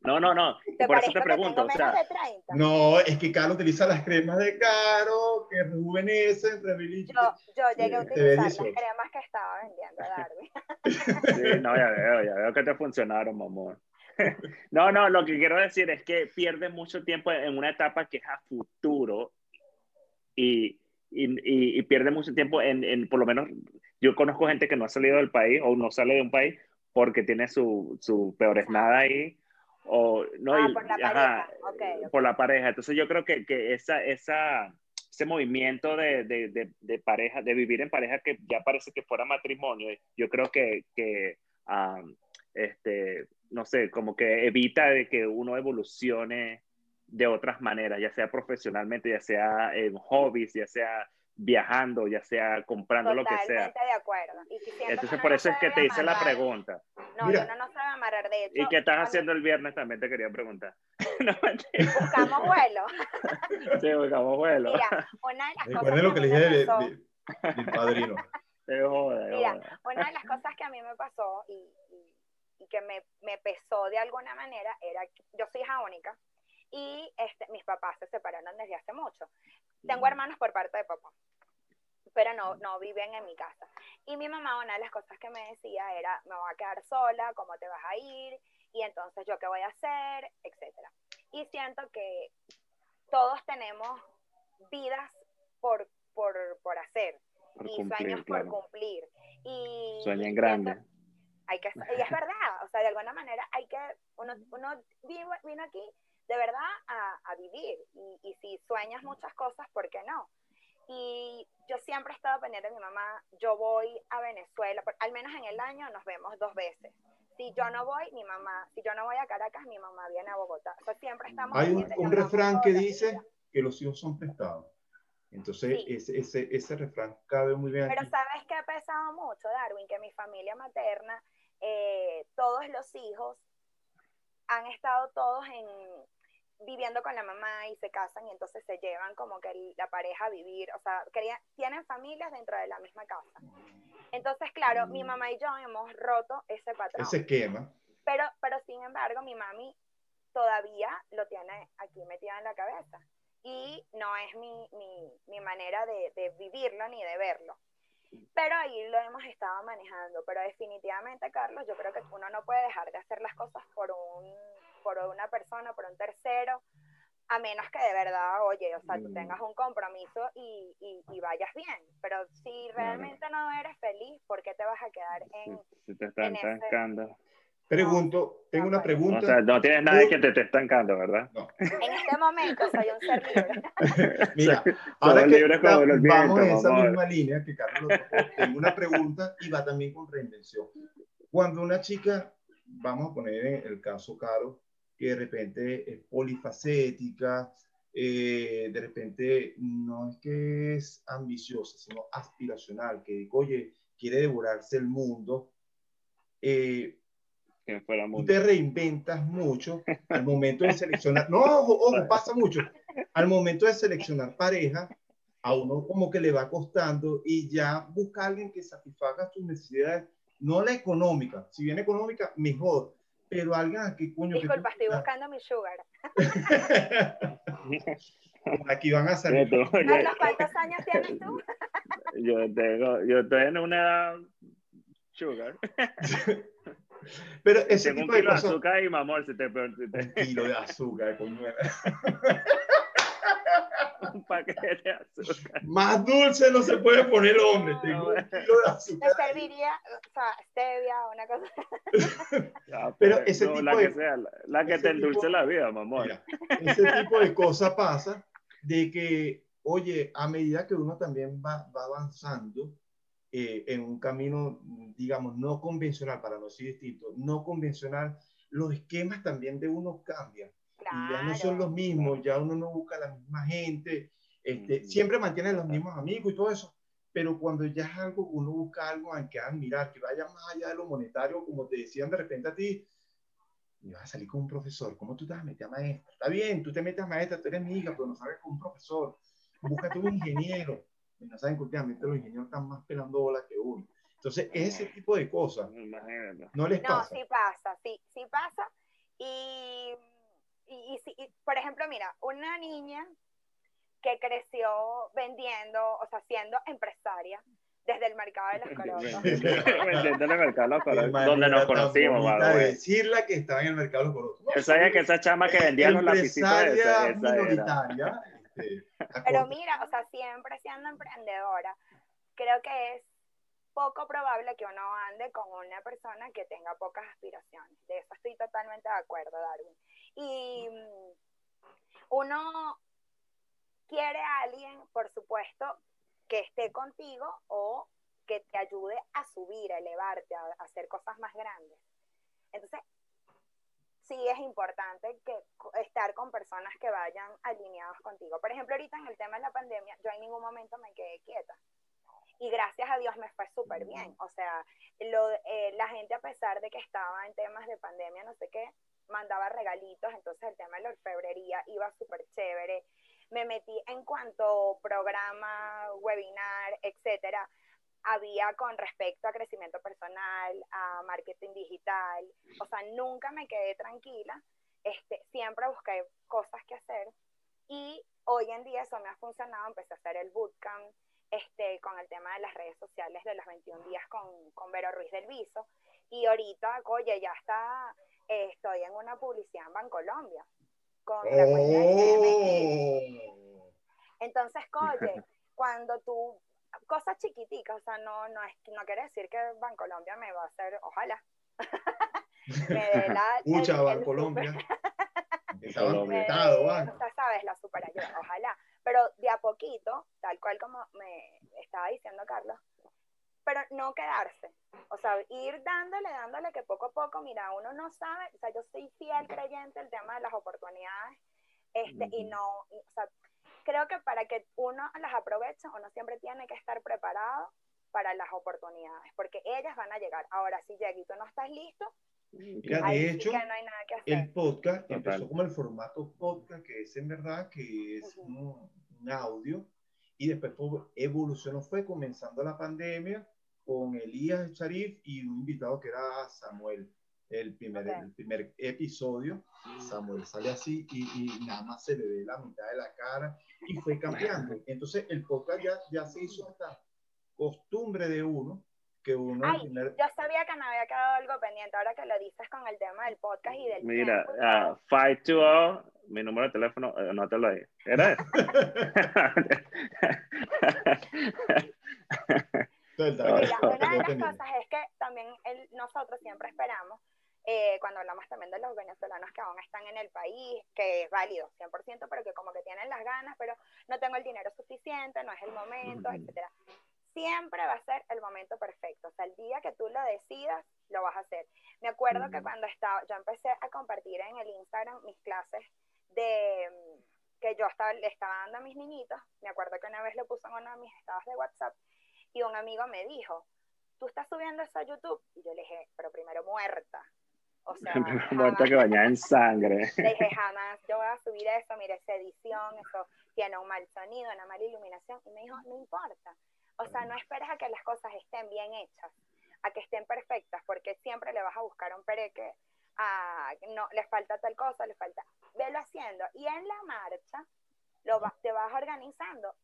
No, no, no. ¿Te Por eso te pregunto. O sea, menos de 30? No, es que Caro utiliza las cremas de Caro, que rejuvenecen, revilichan. Yo, yo llegué a utilizar las 18. cremas que estaba vendiendo Darby. Sí, no, ya veo, ya veo que te funcionaron, mamón. *laughs* No, no, lo que quiero decir es que pierdes mucho tiempo en una etapa que es a futuro y, y, y, pierde mucho tiempo en, en, por lo menos, yo conozco gente que no ha salido del país o no sale de un país porque tiene su, su peor nada ahí. O, no, Ah, y- por la ajá, pareja. Ok, ok. por la pareja. Entonces yo creo que, que esa, esa, ese movimiento de, de, de, de pareja, de vivir en pareja que ya parece que fuera matrimonio, yo creo que, que ah, este, no sé, como que evita de que uno evolucione de otras maneras, ya sea profesionalmente, ya sea en hobbies, ya sea viajando, ya sea comprando lo que sea. Totalmente de acuerdo. Y Entonces por no eso se es que te hice la amarrar. pregunta. No, Mira. uno no sabe amarrar. De hecho, ¿Y qué estás cuando haciendo el viernes? También te quería preguntar. *laughs* no. Buscamos vuelo. *laughs* Sí, buscamos vuelo. Mira, una de las cosas Recuerden lo que a le mí dije me de- pasó- de- del padrino. *laughs* Te joda, Mira, joda. una de las cosas que a mí me pasó y, y- y que me, me pesó de alguna manera era que yo soy hija única y este, mis papás se separaron desde hace mucho. Tengo hermanos por parte de papá, pero no, no viven en mi casa. Y mi mamá, una de las cosas que me decía era, me voy a quedar sola, ¿cómo te vas a ir? Y entonces, ¿yo qué voy a hacer? Etcétera. Y siento que todos tenemos vidas por, por, por hacer Por y cumplir, sueños claro. por cumplir. Y, Sueña en grande. siento- hay que, y es *laughs* verdad, o sea, de alguna manera hay que, uno, uno vino, vino aquí de verdad a, a vivir y, y si sueñas muchas cosas, ¿por qué no? Y yo siempre he estado pendiente de mi mamá, yo voy a Venezuela, por- al menos en el año nos vemos dos veces. Si yo no voy, mi mamá, si yo no voy a Caracas, mi mamá viene a Bogotá. O sea, siempre estamos Hay un, un refrán que dice que los hijos son prestados. Entonces, Sí. ese, ese, ese refrán cabe muy bien Pero aquí. sabes que ha pesado mucho, Darwin, que mi familia materna, eh, todos los hijos han estado todos en viviendo con la mamá y se casan y entonces se llevan como que la pareja a vivir, o sea, querían- tienen familias dentro de la misma casa. Entonces, claro, mi mamá y yo hemos roto ese patrón. Ese esquema. Pero, pero sin embargo, mi mami todavía lo tiene aquí metido en la cabeza. Y no es mi, mi, mi manera de, de vivirlo ni de verlo. Pero ahí lo hemos estado manejando. Pero definitivamente, Carlos, yo creo que uno no puede dejar de hacer las cosas por, un, por una persona, por un tercero, a menos que de verdad, oye, o sea, tú Mm. tengas un compromiso y, y, y vayas bien. Pero si realmente no eres feliz, ¿por qué te vas a quedar en, Si te está en ese-. Pregunto, tengo no, una pregunta. O sea, no tienes nada que te esté estancando, ¿verdad? No. En este momento soy un ser libre. *laughs* Mira, *laughs* ahora que los vamos en vientos, esa amor. misma línea que Carlos lo tocó, tengo una pregunta y va también con reinvención. Cuando una chica, vamos a poner el caso Caro, que de repente es polifacética, eh, de repente no es que es ambiciosa, sino aspiracional, que, oye, quiere devorarse el mundo, eh, Que fuera tú mundo. te reinventas mucho al momento de seleccionar. No, ojo, ojo, pasa mucho. Al momento de seleccionar pareja, a uno como que le va costando y ya busca a alguien que satisfaga tus necesidades, no la económica, si bien económica, mejor, pero alguien aquí, coño. Disculpa, estoy buscando mi sugar. *laughs* aquí van a *laughs* salir. Carlos, ¿cuántos años tienes tú? yo *laughs* tengo, yo estoy en una sugar. Pero ese Tengo tipo un de kilo de cosas. azúcar y mamor, si te, te- Un kilo de azúcar, coño. *laughs* un paquete de azúcar. Más dulce no se puede poner, hombre. No. Tengo un kilo de Te azúcar. serviría, o sea, stevia, una cosa. *laughs* Ya, Pero pues, ese no, tipo la de- que sea, la, la que te endulce tipo- la vida, mamor. Mira, ese tipo de cosas pasa de que, oye, a medida que uno también va, va avanzando eh, en un camino, digamos, no convencional, para no decir distinto, no convencional, los esquemas también de uno cambian. Y ya no son los mismos, ya uno no busca la misma gente, este, Ujú. siempre mantiene los mismos amigos y todo eso, pero cuando ya es algo, uno busca algo al que admirar, que vaya más allá de lo monetario, como te decían de repente a ti, y vas a salir con un profesor, ¿cómo tú te vas a meter a maestra? Está bien, tú te metes a maestra, tú eres mi hija, pero no sabes con un profesor, búscate un ingeniero, no saben que últimamente los ingenieros están más pelando bolas que uno. Entonces, ese tipo de cosas, no les No, pasa. sí pasa, sí, sí pasa. Y, y, y y, por ejemplo, mira, una niña que creció vendiendo, o sea, siendo empresaria desde el mercado de los *laughs* corotos. Vendiendo en el mercado los Qué colores, manera donde nos conocimos, de way. decirla que estaba en el mercado de los corotos. No, Yo sabía que esa chama que vendía los lapicitos, empresaria esa, esa era. minoritaria. *laughs* Pero mira, o sea, siempre siendo emprendedora, creo que es poco probable que uno ande con una persona que tenga pocas aspiraciones. De eso estoy totalmente de acuerdo, Darwin. Y mm, uno quiere a alguien, por supuesto, que esté contigo o que te ayude a subir, a elevarte, a, a hacer cosas más grandes. Entonces, sí es importante que estar con personas que vayan alineados contigo. Por ejemplo, ahorita en el tema de la pandemia, yo en ningún momento me quedé quieta. Y gracias a Dios me fue súper bien. O sea, lo, eh, la gente a pesar de que estaba en temas de pandemia, no sé qué, mandaba regalitos, entonces el tema de la orfebrería iba súper chévere. Me metí en cuanto programa, webinar, etcétera, había con respecto a crecimiento personal, a marketing digital. O sea, nunca me quedé tranquila. Este, siempre busqué cosas que hacer y hoy en día eso me ha funcionado. Empecé a hacer el bootcamp este, con el tema de las redes sociales de los 21 días con, con Vero Ruiz del Viso. Y ahorita, oye, ya está, eh, estoy en una publicidad en Bancolombia con la cuenta de. Oh. Entonces, oye, *laughs* cuando tú, cosas chiquiticas, o sea, no, no, es, no quiere decir que Bancolombia me va a hacer, ojalá, *laughs* me la... Mucha Bancolombia. Estaban Colombia. conectados, me- van. o sea, sabes, la super ayuda, ojalá. Pero de a poquito, tal cual como me estaba diciendo Carlos, pero no quedarse. O sea, ir dándole, dándole que poco a poco, mira, uno no sabe, o sea, yo soy fiel creyente del tema de las oportunidades, este, y no, o sea, creo que para que uno las aproveche, uno siempre tiene que estar preparado para las oportunidades, porque ellas van a llegar. Ahora, si llega y tú no estás listo, Mira, de hecho, no hay nada que hacer. el podcast Total. empezó como el formato podcast, que es en verdad que es Ujú. un, un audio, y después fue- evolucionó, fue comenzando la pandemia con Elías Sharif y un invitado que era Samuel. El primer, Ok. el primer episodio, Samuel sale así y, y nada más se le ve la mitad de la cara y fue cambiando. Entonces el podcast ya, ya se hizo esta costumbre de uno, que uno Ay, primer- Yo sabía que me había quedado algo pendiente ahora que lo dices con el tema del podcast y del Mira, y ah, todo. 520, mi número de teléfono, eh, anótalo ahí. ¿Era eso? Entonces, Ay, Mira, lo una de las cosas es que también el- nosotros siempre esperamos, eh, cuando hablamos también de los venezolanos que aún están en el país, que es válido 100%, pero que como que tienen las ganas, pero no tengo el dinero suficiente, no es el momento, etcétera. Siempre va a ser el momento perfecto. O sea, el día que tú lo decidas, lo vas a hacer. Me acuerdo que cuando estaba, yo empecé a compartir en el Instagram mis clases de mm, que yo estaba, le estaba dando a mis niñitos. Me acuerdo que una vez lo puse en uno de mis estados de WhatsApp y un amigo me dijo, ¿tú estás subiendo eso a YouTube? Y yo le dije, pero primero muerta. O *laughs* sea, muerta que bañada en sangre. Le dije, jamás yo voy a subir eso, mira esa edición, eso tiene un mal sonido, una mala iluminación. Y me dijo, no importa. O sea, no esperes a que las cosas estén bien hechas, a que estén perfectas, porque siempre le vas a buscar un pereque, a, no, le falta tal cosa, le falta. Velo haciendo. Y en la marcha, lo te vas organizando.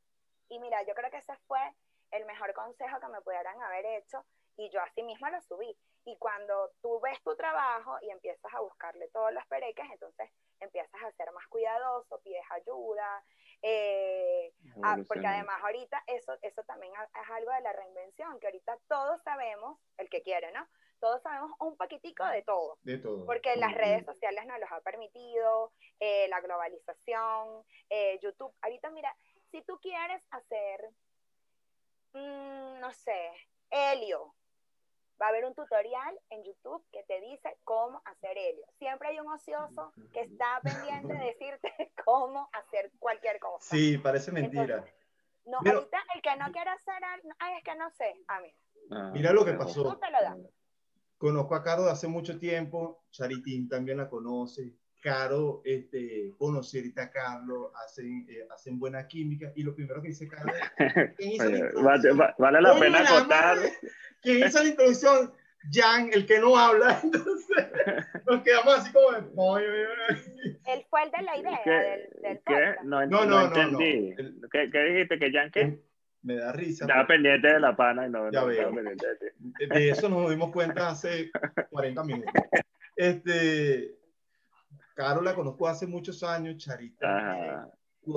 Y mira, yo creo que ese fue el mejor consejo que me pudieran haber hecho y yo así mismo lo subí. Y cuando tú ves tu trabajo y empiezas a buscarle todos los pereques, entonces empiezas a ser más cuidadoso, pides ayuda, eh, ah, porque además ahorita eso, eso también es algo de la reinvención, que ahorita todos sabemos, el que quiere, ¿no? Todos sabemos un poquitico de todo. De todo. Porque las redes sociales nos los ha permitido, eh, la globalización, eh, YouTube. Ahorita mira, si tú quieres hacer, mm, no sé, helio, va a haber un tutorial en YouTube que te dice cómo hacer helio. Siempre hay un ocioso que está pendiente de decirte *laughs* cómo hacer cualquier cosa. Sí, parece mentira. no, ahorita el que no quiere hacer algo, ay, es que no sé, a mí. Ah, Mira lo que pasó. Tú te lo das. Conozco a Caro de hace mucho tiempo, Charitín también la conoce, Caro este, conocer a Carlos, hacen, eh, hacen buena química y lo primero que dice Caro es, vale, la *laughs* pena contar. ¿Quién hizo la introducción? Jan, el que no habla, *laughs* entonces nos quedamos así como de Él fue el de la idea del, del ¿Qué? No, no, no, entendí. ¿Qué, ¿Qué, dijiste? ¿Que Jan qué? Me da risa. Estaba pendiente de la pana y no, ya veo. De, de eso nos dimos cuenta hace 40 minutos. *laughs* Este, Caro la conozco hace muchos años, Charita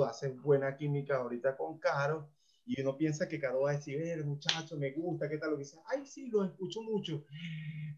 hace buena química ahorita con Caro, y uno piensa que Caro va a decir, el muchacho, me gusta, ¿qué tal? Lo que dice, ay, sí, lo escucho mucho.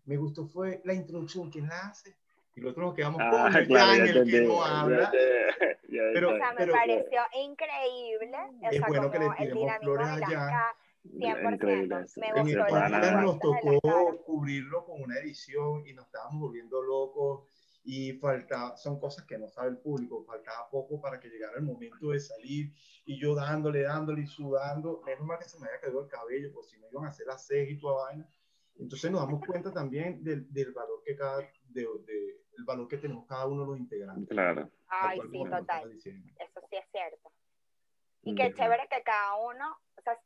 Me gustó fue la introducción, ¿quién la hace? Y nosotros nos quedamos ah, con el claro, el que no habla. *laughs* pero, o sea, me pareció increíble. Es bueno que le tiremos flores allá. 100%. Me gustó. En el nos tocó cubrirlo con una edición y nos estábamos volviendo locos y falta, son cosas que no sabe el público, faltaba poco para que llegara el momento de salir y yo dándole, dándole y sudando, menos mal que se me había caído el cabello, por si me iban a hacer la ceja y toda vaina. Entonces nos damos cuenta también del, del valor que cada, de, de, el valor que tenemos cada uno de los integrantes. Claro. Ay, sí, total. Eso sí es cierto. Y qué chévere que cada uno, o sea,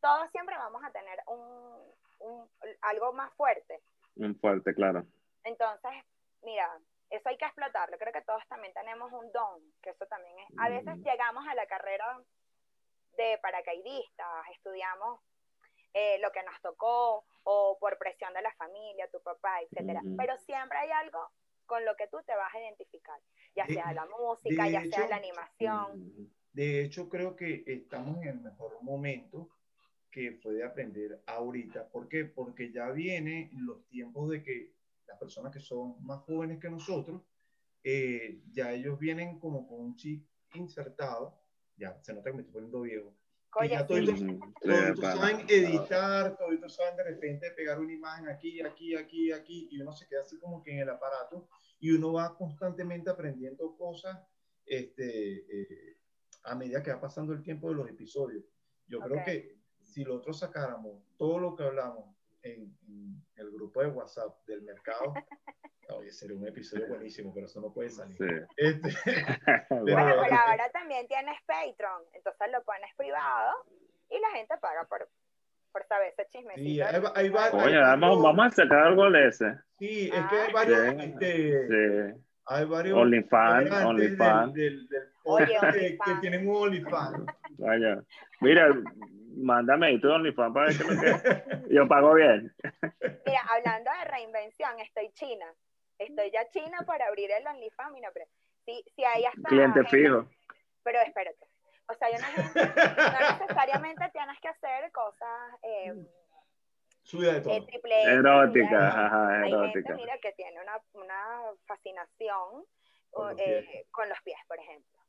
todos siempre vamos a tener un, un algo más fuerte. Un fuerte, claro. Entonces, mira, eso hay que explotarlo. Creo que todos también tenemos un don, que eso también es. A veces llegamos a la carrera de paracaidistas, estudiamos eh, lo que nos tocó o por presión de la familia, tu papá, etcétera. Pero siempre hay algo con lo que tú te vas a identificar, ya sea la música, ya sea la animación. De hecho, creo que estamos en el mejor momento que fue de aprender ahorita. ¿Por qué? Porque ya vienen los tiempos de que las personas que son más jóvenes que nosotros, eh, ya ellos vienen como con un chip insertado, ya se nota que me estoy poniendo viejo, Oye, ya todos, saben editar, todos saben de repente pegar una imagen aquí, aquí, aquí, aquí, y uno se queda así como que en el aparato, y uno va constantemente aprendiendo cosas este, eh, a medida que va pasando el tiempo de los episodios. Yo creo que si nosotros sacáramos todo lo que hablamos en, el grupo de WhatsApp del mercado, *laughs* oye, sería un episodio buenísimo, pero eso no puede salir. Este, *laughs* bueno, pero ahora también tienes Patreon, entonces lo pones privado y la gente paga por, por saber ese chismecito. Sí, hay, Oye, vamos, vamos, a sacar algo de ese. Sí, es que hay varios... Sí, este, sí. Hay varios... OnlyFans, OnlyFans. Del, del, que, que, tienen un OnlyFans. Vaya. Mira, mándame y tu OnlyFans para ver qué lo que *laughs* yo pago bien. Mira, hablando de reinvención, estoy china. Estoy ya china para abrir el OnlyFans. Mira, pero si, si hay hasta. Cliente fijo. Pero espérate. O sea, yo no, necesariamente tienes que hacer cosas. Eh, Subida de todo. Eh, triple, erótica, ajá, hay erótica. Gente, mira, que tiene una, una fascinación con los, eh, con los pies, por ejemplo.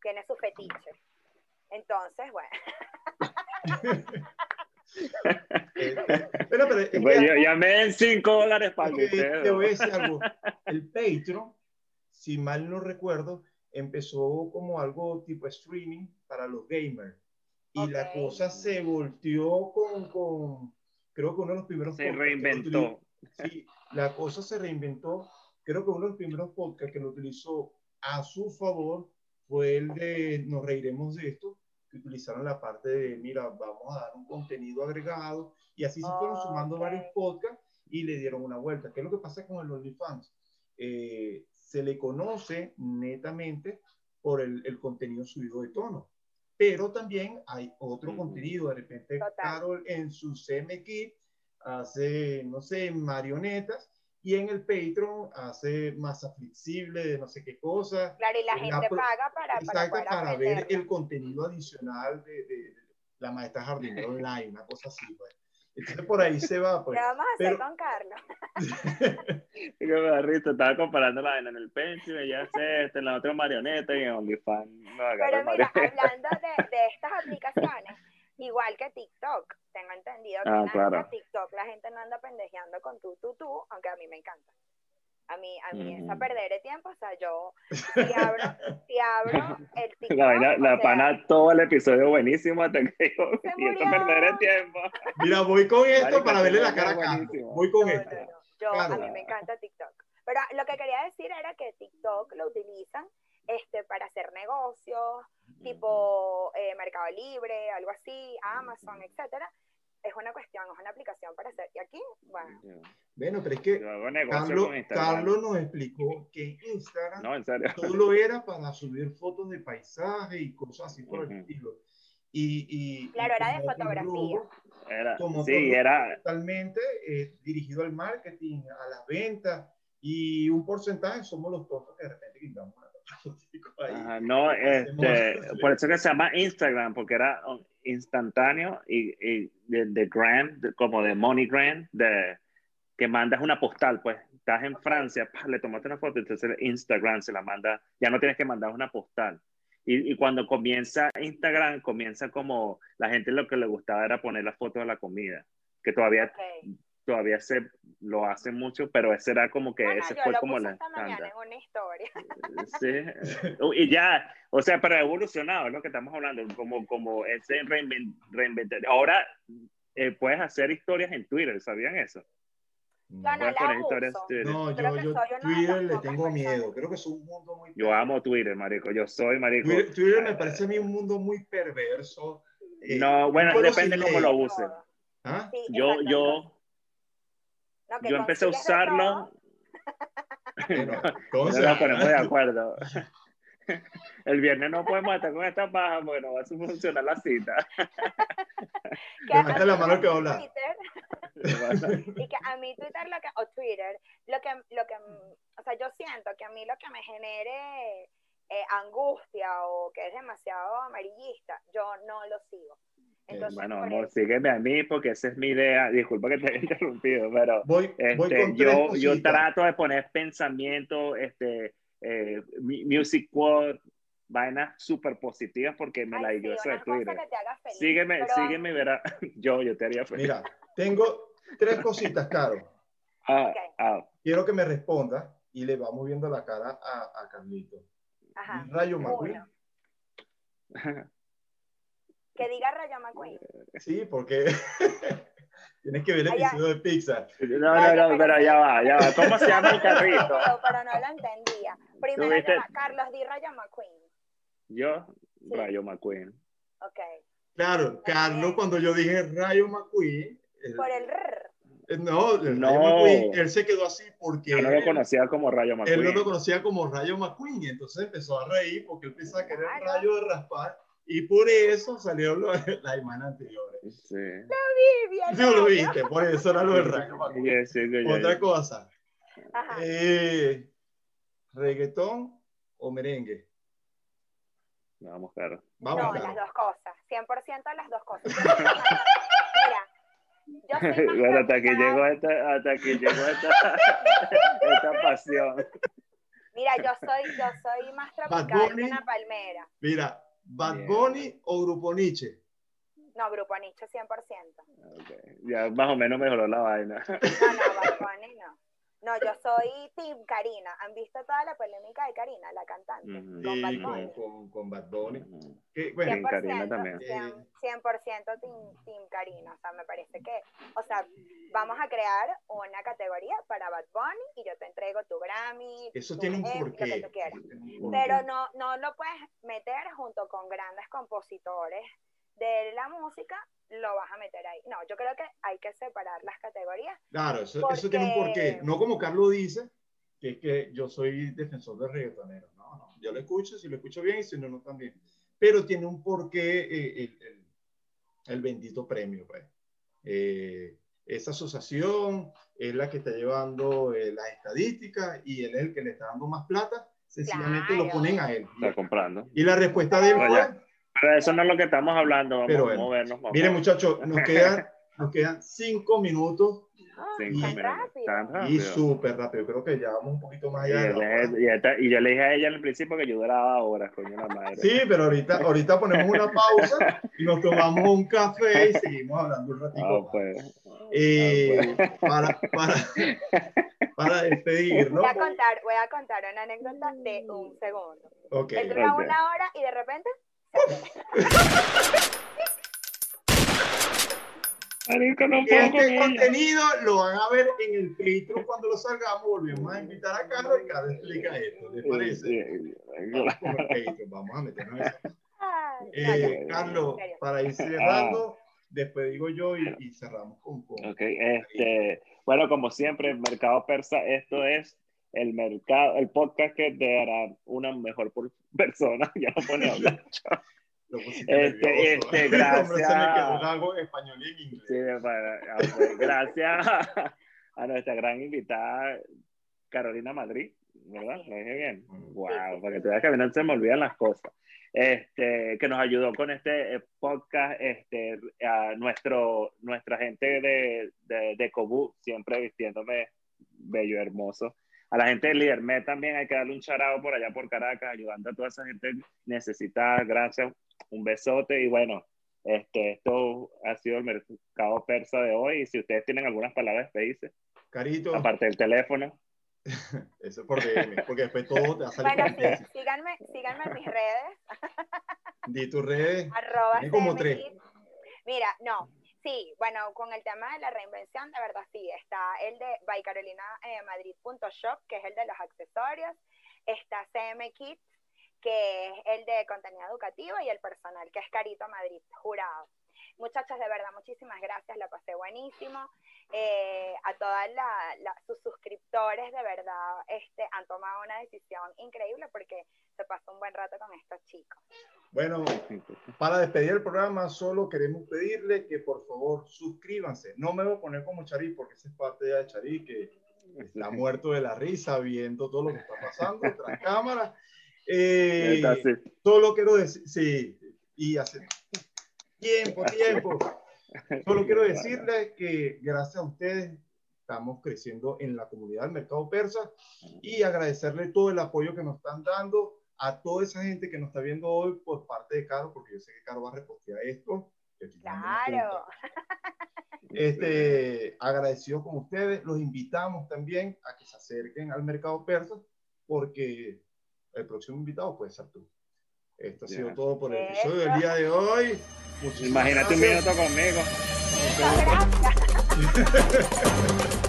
Tiene su fetiche. Entonces, bueno. *laughs* pero, pero, yo llamé en 5 dólares para que Te voy a decir algo. *laughs* El Patreon, si mal no recuerdo, empezó como algo tipo streaming para los gamers. Y la cosa se volteó con, con, creo que uno de los primeros... Se reinventó. Sí, la cosa se reinventó. Creo que uno de los primeros podcasts que lo utilizó a su favor fue el de Nos reiremos de esto, que utilizaron la parte de, mira, vamos a dar un contenido agregado, y así se fueron sumando Ok. varios podcasts y le dieron una vuelta. ¿Qué es lo que pasa con el OnlyFans? Eh, se le conoce netamente por el, el contenido subido de tono, pero también hay otro Ujú. contenido, de repente Total. Carol en su CMK hace, no sé, marionetas, y en el Patreon hace masa flexible de no sé qué cosa, Claro, y la La gente pro- paga para, para Exacto, poder para ver el contenido adicional de, de- de la maestra jardinera *laughs* online, una cosa así, pues. Entonces por ahí se va, pues. ¿Qué vamos a hacer pero- con Carlos? *laughs* Y que me da risa, estaba comparando la vaina en el Pension, ya sé, este, en la otra marioneta y en OnlyFans. No, Pero mira, marioneta. hablando de, de estas aplicaciones, igual que TikTok, tengo entendido que Ah, en la- claro. en TikTok la gente no anda pendejeando con tú, tú, tú, aunque a mí me encanta. A mí, a mí esa Ujú. perder el tiempo, o sea, yo, *laughs* si abro, si abro el TikTok, La, vaina, o la sea, pana, todo el episodio buenísimo hasta que yo perder el tiempo. Mira, voy con esto para verle la cara a es Carlos. buenísimo. Voy con no, esto. no, no. Yo, Claro. a mí me encanta TikTok. Pero lo que quería decir era que TikTok lo utilizan este, para hacer negocios, tipo eh, Mercado Libre, algo así, Amazon, etcétera. Es una cuestión, es una aplicación para hacer. Y aquí, bueno, Bueno, pero es que Carlos. Carlos nos explicó que Instagram No, en serio. solo era para subir fotos de paisaje y cosas así por el Ujú. estilo. Y, y, Claro, y era de fotografía. Era, como sí, todo era, totalmente eh, dirigido al marketing, a las ventas y un porcentaje somos los tontos que de repente quitamos ahí. Ajá, no, este, por eso que se llama Instagram, porque era instantáneo y, y de, de Grand, de- como de Money Grand, de, que mandas una postal, pues estás en Francia, pa, le tomaste una foto, entonces Instagram se la manda, ya no tienes que mandar una postal. Y, y cuando comienza Instagram, comienza como la gente lo que le gustaba era poner las fotos de la comida, que todavía. Todavía se lo hace mucho, pero ese era como que Bueno, ese yo fue lo como puse la esta mañana en una historia. *laughs* Sí. Y ya, o sea, pero ha evolucionado, es lo que estamos hablando, como, como ese reinven- reinventar. Ahora eh, puedes hacer historias en Twitter, ¿sabían eso? Yo no la uso. No, Creo yo, yo de Twitter le tengo miedo. Creo que es un mundo muy Yo amo Twitter, marico. Yo soy, marico. Twitter, Twitter me parece a mí un mundo muy perverso. Eh, No, bueno, depende cómo lo uses. ¿Ah? Sí, Yo, yo, No, que yo empecé a usarlo. *laughs* No nos ponemos de acuerdo. *laughs* El viernes no podemos estar con esta paja porque no va a funcionar la cita. *laughs* que Levanta a la mano que va a hablar. Twitter, y que a mí Twitter lo que, o Twitter, lo que, lo que, o sea, yo siento que a mí lo que me genere eh, angustia o que es demasiado amarillista, yo no lo sigo. Entonces, Bueno, amor, eso- sígueme a mí porque esa es mi idea. *laughs* Disculpa que te haya interrumpido, pero voy, voy Este, tres yo, yo trato de poner pensamiento, este, eh, mu- music quote, vainas súper positivas porque me Ay, la sí, dio eso una de Twitter. que te haga feliz. Sígueme, pero- sígueme y verá. *laughs* Yo, yo te haría feliz. Mira, tengo tres cositas, Caro. Ah, ah, Quiero que me responda y le vamos viendo la cara a, a Carlito. Ajá, Rayo McQueen. *laughs* Que diga Rayo McQueen. Sí, porque *laughs* tienes que ver el episodio de Pixar. No, no, no, pero ya va, ya va. ¿Cómo se llama el carrito? *laughs* Pero no lo entendía. Primero, llama- Carlos, di Rayo McQueen. Yo, Rayo McQueen. Ok. Claro, Carlos, cuando yo dije Rayo McQueen, Por el rrr. eh, no, el No. Rayo McQueen, él se quedó así porque Yo no lo conocía como Rayo él no McQueen. lo conocía como Rayo McQueen, y entonces empezó a reír porque él pensaba que era el rayo de raspar, y por eso salieron los- las imanas anteriores. Sí. Vivi, el Tú lo viste, por eso era lo del Rayo sí, sí, sí. Otra cosa, Ajá. eh, reggaetón o merengue. Vamos, claro. Vamos, no, Caro. las dos cosas. 100% las dos cosas. *laughs* Mira, yo soy más Bueno, hasta que llegó esta, hasta que llegó esta, *laughs* esta pasión. Mira, yo soy, yo soy más tropical que una palmera. Mira, Bad Bien. Bunny o Grupo Nietzsche. No, Grupo Nicho 100%. Ok, Ya más o menos mejoró la vaina. No, no, Bad Bunny no. No, yo soy Team Karina. ¿Han visto toda la polémica de Karina, la cantante? Sí, Con Bad con, Bunny. con, con Bad Bunny. Que, bueno, 100%, Karina también. 100%, 100% team, team Karina. O sea, me parece que, o sea, vamos a crear una categoría para Bad Bunny y yo te entrego tu Grammy, eso tu tiene un Emmy, porqué. lo que tú quieras. eso tiene un porqué. Pero no, no lo puedes meter junto con grandes compositores de la música, lo vas a meter ahí. No, yo creo que hay que separar las categorías. Claro, eso, tiene un porqué. No como Carlos dice, que es que yo soy defensor del reggaetonero. No, no. Yo lo escucho, si lo escucho bien y si no, no también. Pero tiene un porqué eh, el, el- el bendito premio, pues. Eh, esa asociación es la que está llevando eh, las estadísticas y él es el que le está dando más plata. Sencillamente lo Claro. ponen a él. Está comprando. Y la respuesta de él fue. Pero eso no es lo que estamos hablando. Vamos Pero a movernos. vamos miren muchachos, nos quedan, *laughs* nos quedan cinco minutos Ah, Cinco Y- minutos. súper rápido. Creo que ya vamos un poquito más Y, allá. de yo la hora. le- y y yo le dije a ella al principio que yo duraba horas, coño la madre. Sí, pero ahorita, ahorita ponemos una pausa y nos tomamos un café y seguimos hablando un ratito. Ah, más. pues. Eh, para, para, para despedir, ¿no? Voy a contar, voy a contar una anécdota de un segundo. Ok. Él dura Ok. una hora y de repente Marico, no puedo con Este ella. contenido lo van a ver en el filtro cuando lo salgamos. Volvemos a invitar a Carlos y Carlos explica esto. ¿Les parece? Sí, sí, Vamos Patreon, a meternos en eso. Eh. Carlos, para ir cerrando, después digo yo y, y cerramos con, con Ok, este, bueno, como siempre, el Mercado Persa, esto es el mercado, el podcast que te hará una mejor por- *laughs* persona. Ya no pone a hablar. *laughs* Este, nervioso. este, *laughs* gracias. español y inglés. Sí, para- ah, pues, gracias a, a nuestra gran invitada Carolina Madrid, ¿verdad? Lo dije bien. Wow, para que te veas que a mí no se me olvidan las cosas. Este, que nos ayudó con este eh, podcast, este, a nuestro, nuestra gente de, de, de Cobú, siempre vistiéndome bello, hermoso. A la gente de Lidermet también hay que darle un charado por allá por Caracas, ayudando a toda esa gente necesitada. Gracias, un besote y bueno, este, esto ha sido el mercado persa de hoy. Y si ustedes tienen algunas palabras, despedirse, Carito, aparte del teléfono. *laughs* eso es por DM, porque después todo te va a salir Bueno, sí, síganme, síganme en mis redes, Di tus redes. *laughs* arroba como tres. Mira, no, sí, bueno, con el tema de la reinvención, de verdad sí, está el de bycarolinamadrid.shop, que es el de los accesorios, está CM Kids, que es el de contenido educativo, y el personal, que es Carito Madrid, jurado. Muchachas, de verdad, muchísimas gracias, la pasé buenísimo. Eh, a todos sus suscriptores, de verdad, este, han tomado una decisión increíble porque se pasó un buen rato con estos chicos. Bueno, para despedir el programa, solo queremos pedirle que por favor suscríbanse. No me voy a poner como Charí, porque esa es parte ya de Charí, que está *laughs* muerto de la risa viendo todo lo que está pasando *laughs* tras cámara. Eh, solo quiero decir, sí, y hace tiempo, tiempo. Solo quiero decirles que gracias a ustedes estamos creciendo en la comunidad del mercado persa y agradecerle todo el apoyo que nos están dando a toda esa gente que nos está viendo hoy por parte de Caro, porque yo sé que Caro va a repostear esto. Claro. *laughs* Este, agradecidos con ustedes, los invitamos también a que se acerquen al mercado persa, porque el próximo invitado puede ser tú. Esto ha sido todo por el episodio del día de hoy. Muchísimas Imagínate un gracias. Pues minuto conmigo. Muchas gracias. *laughs*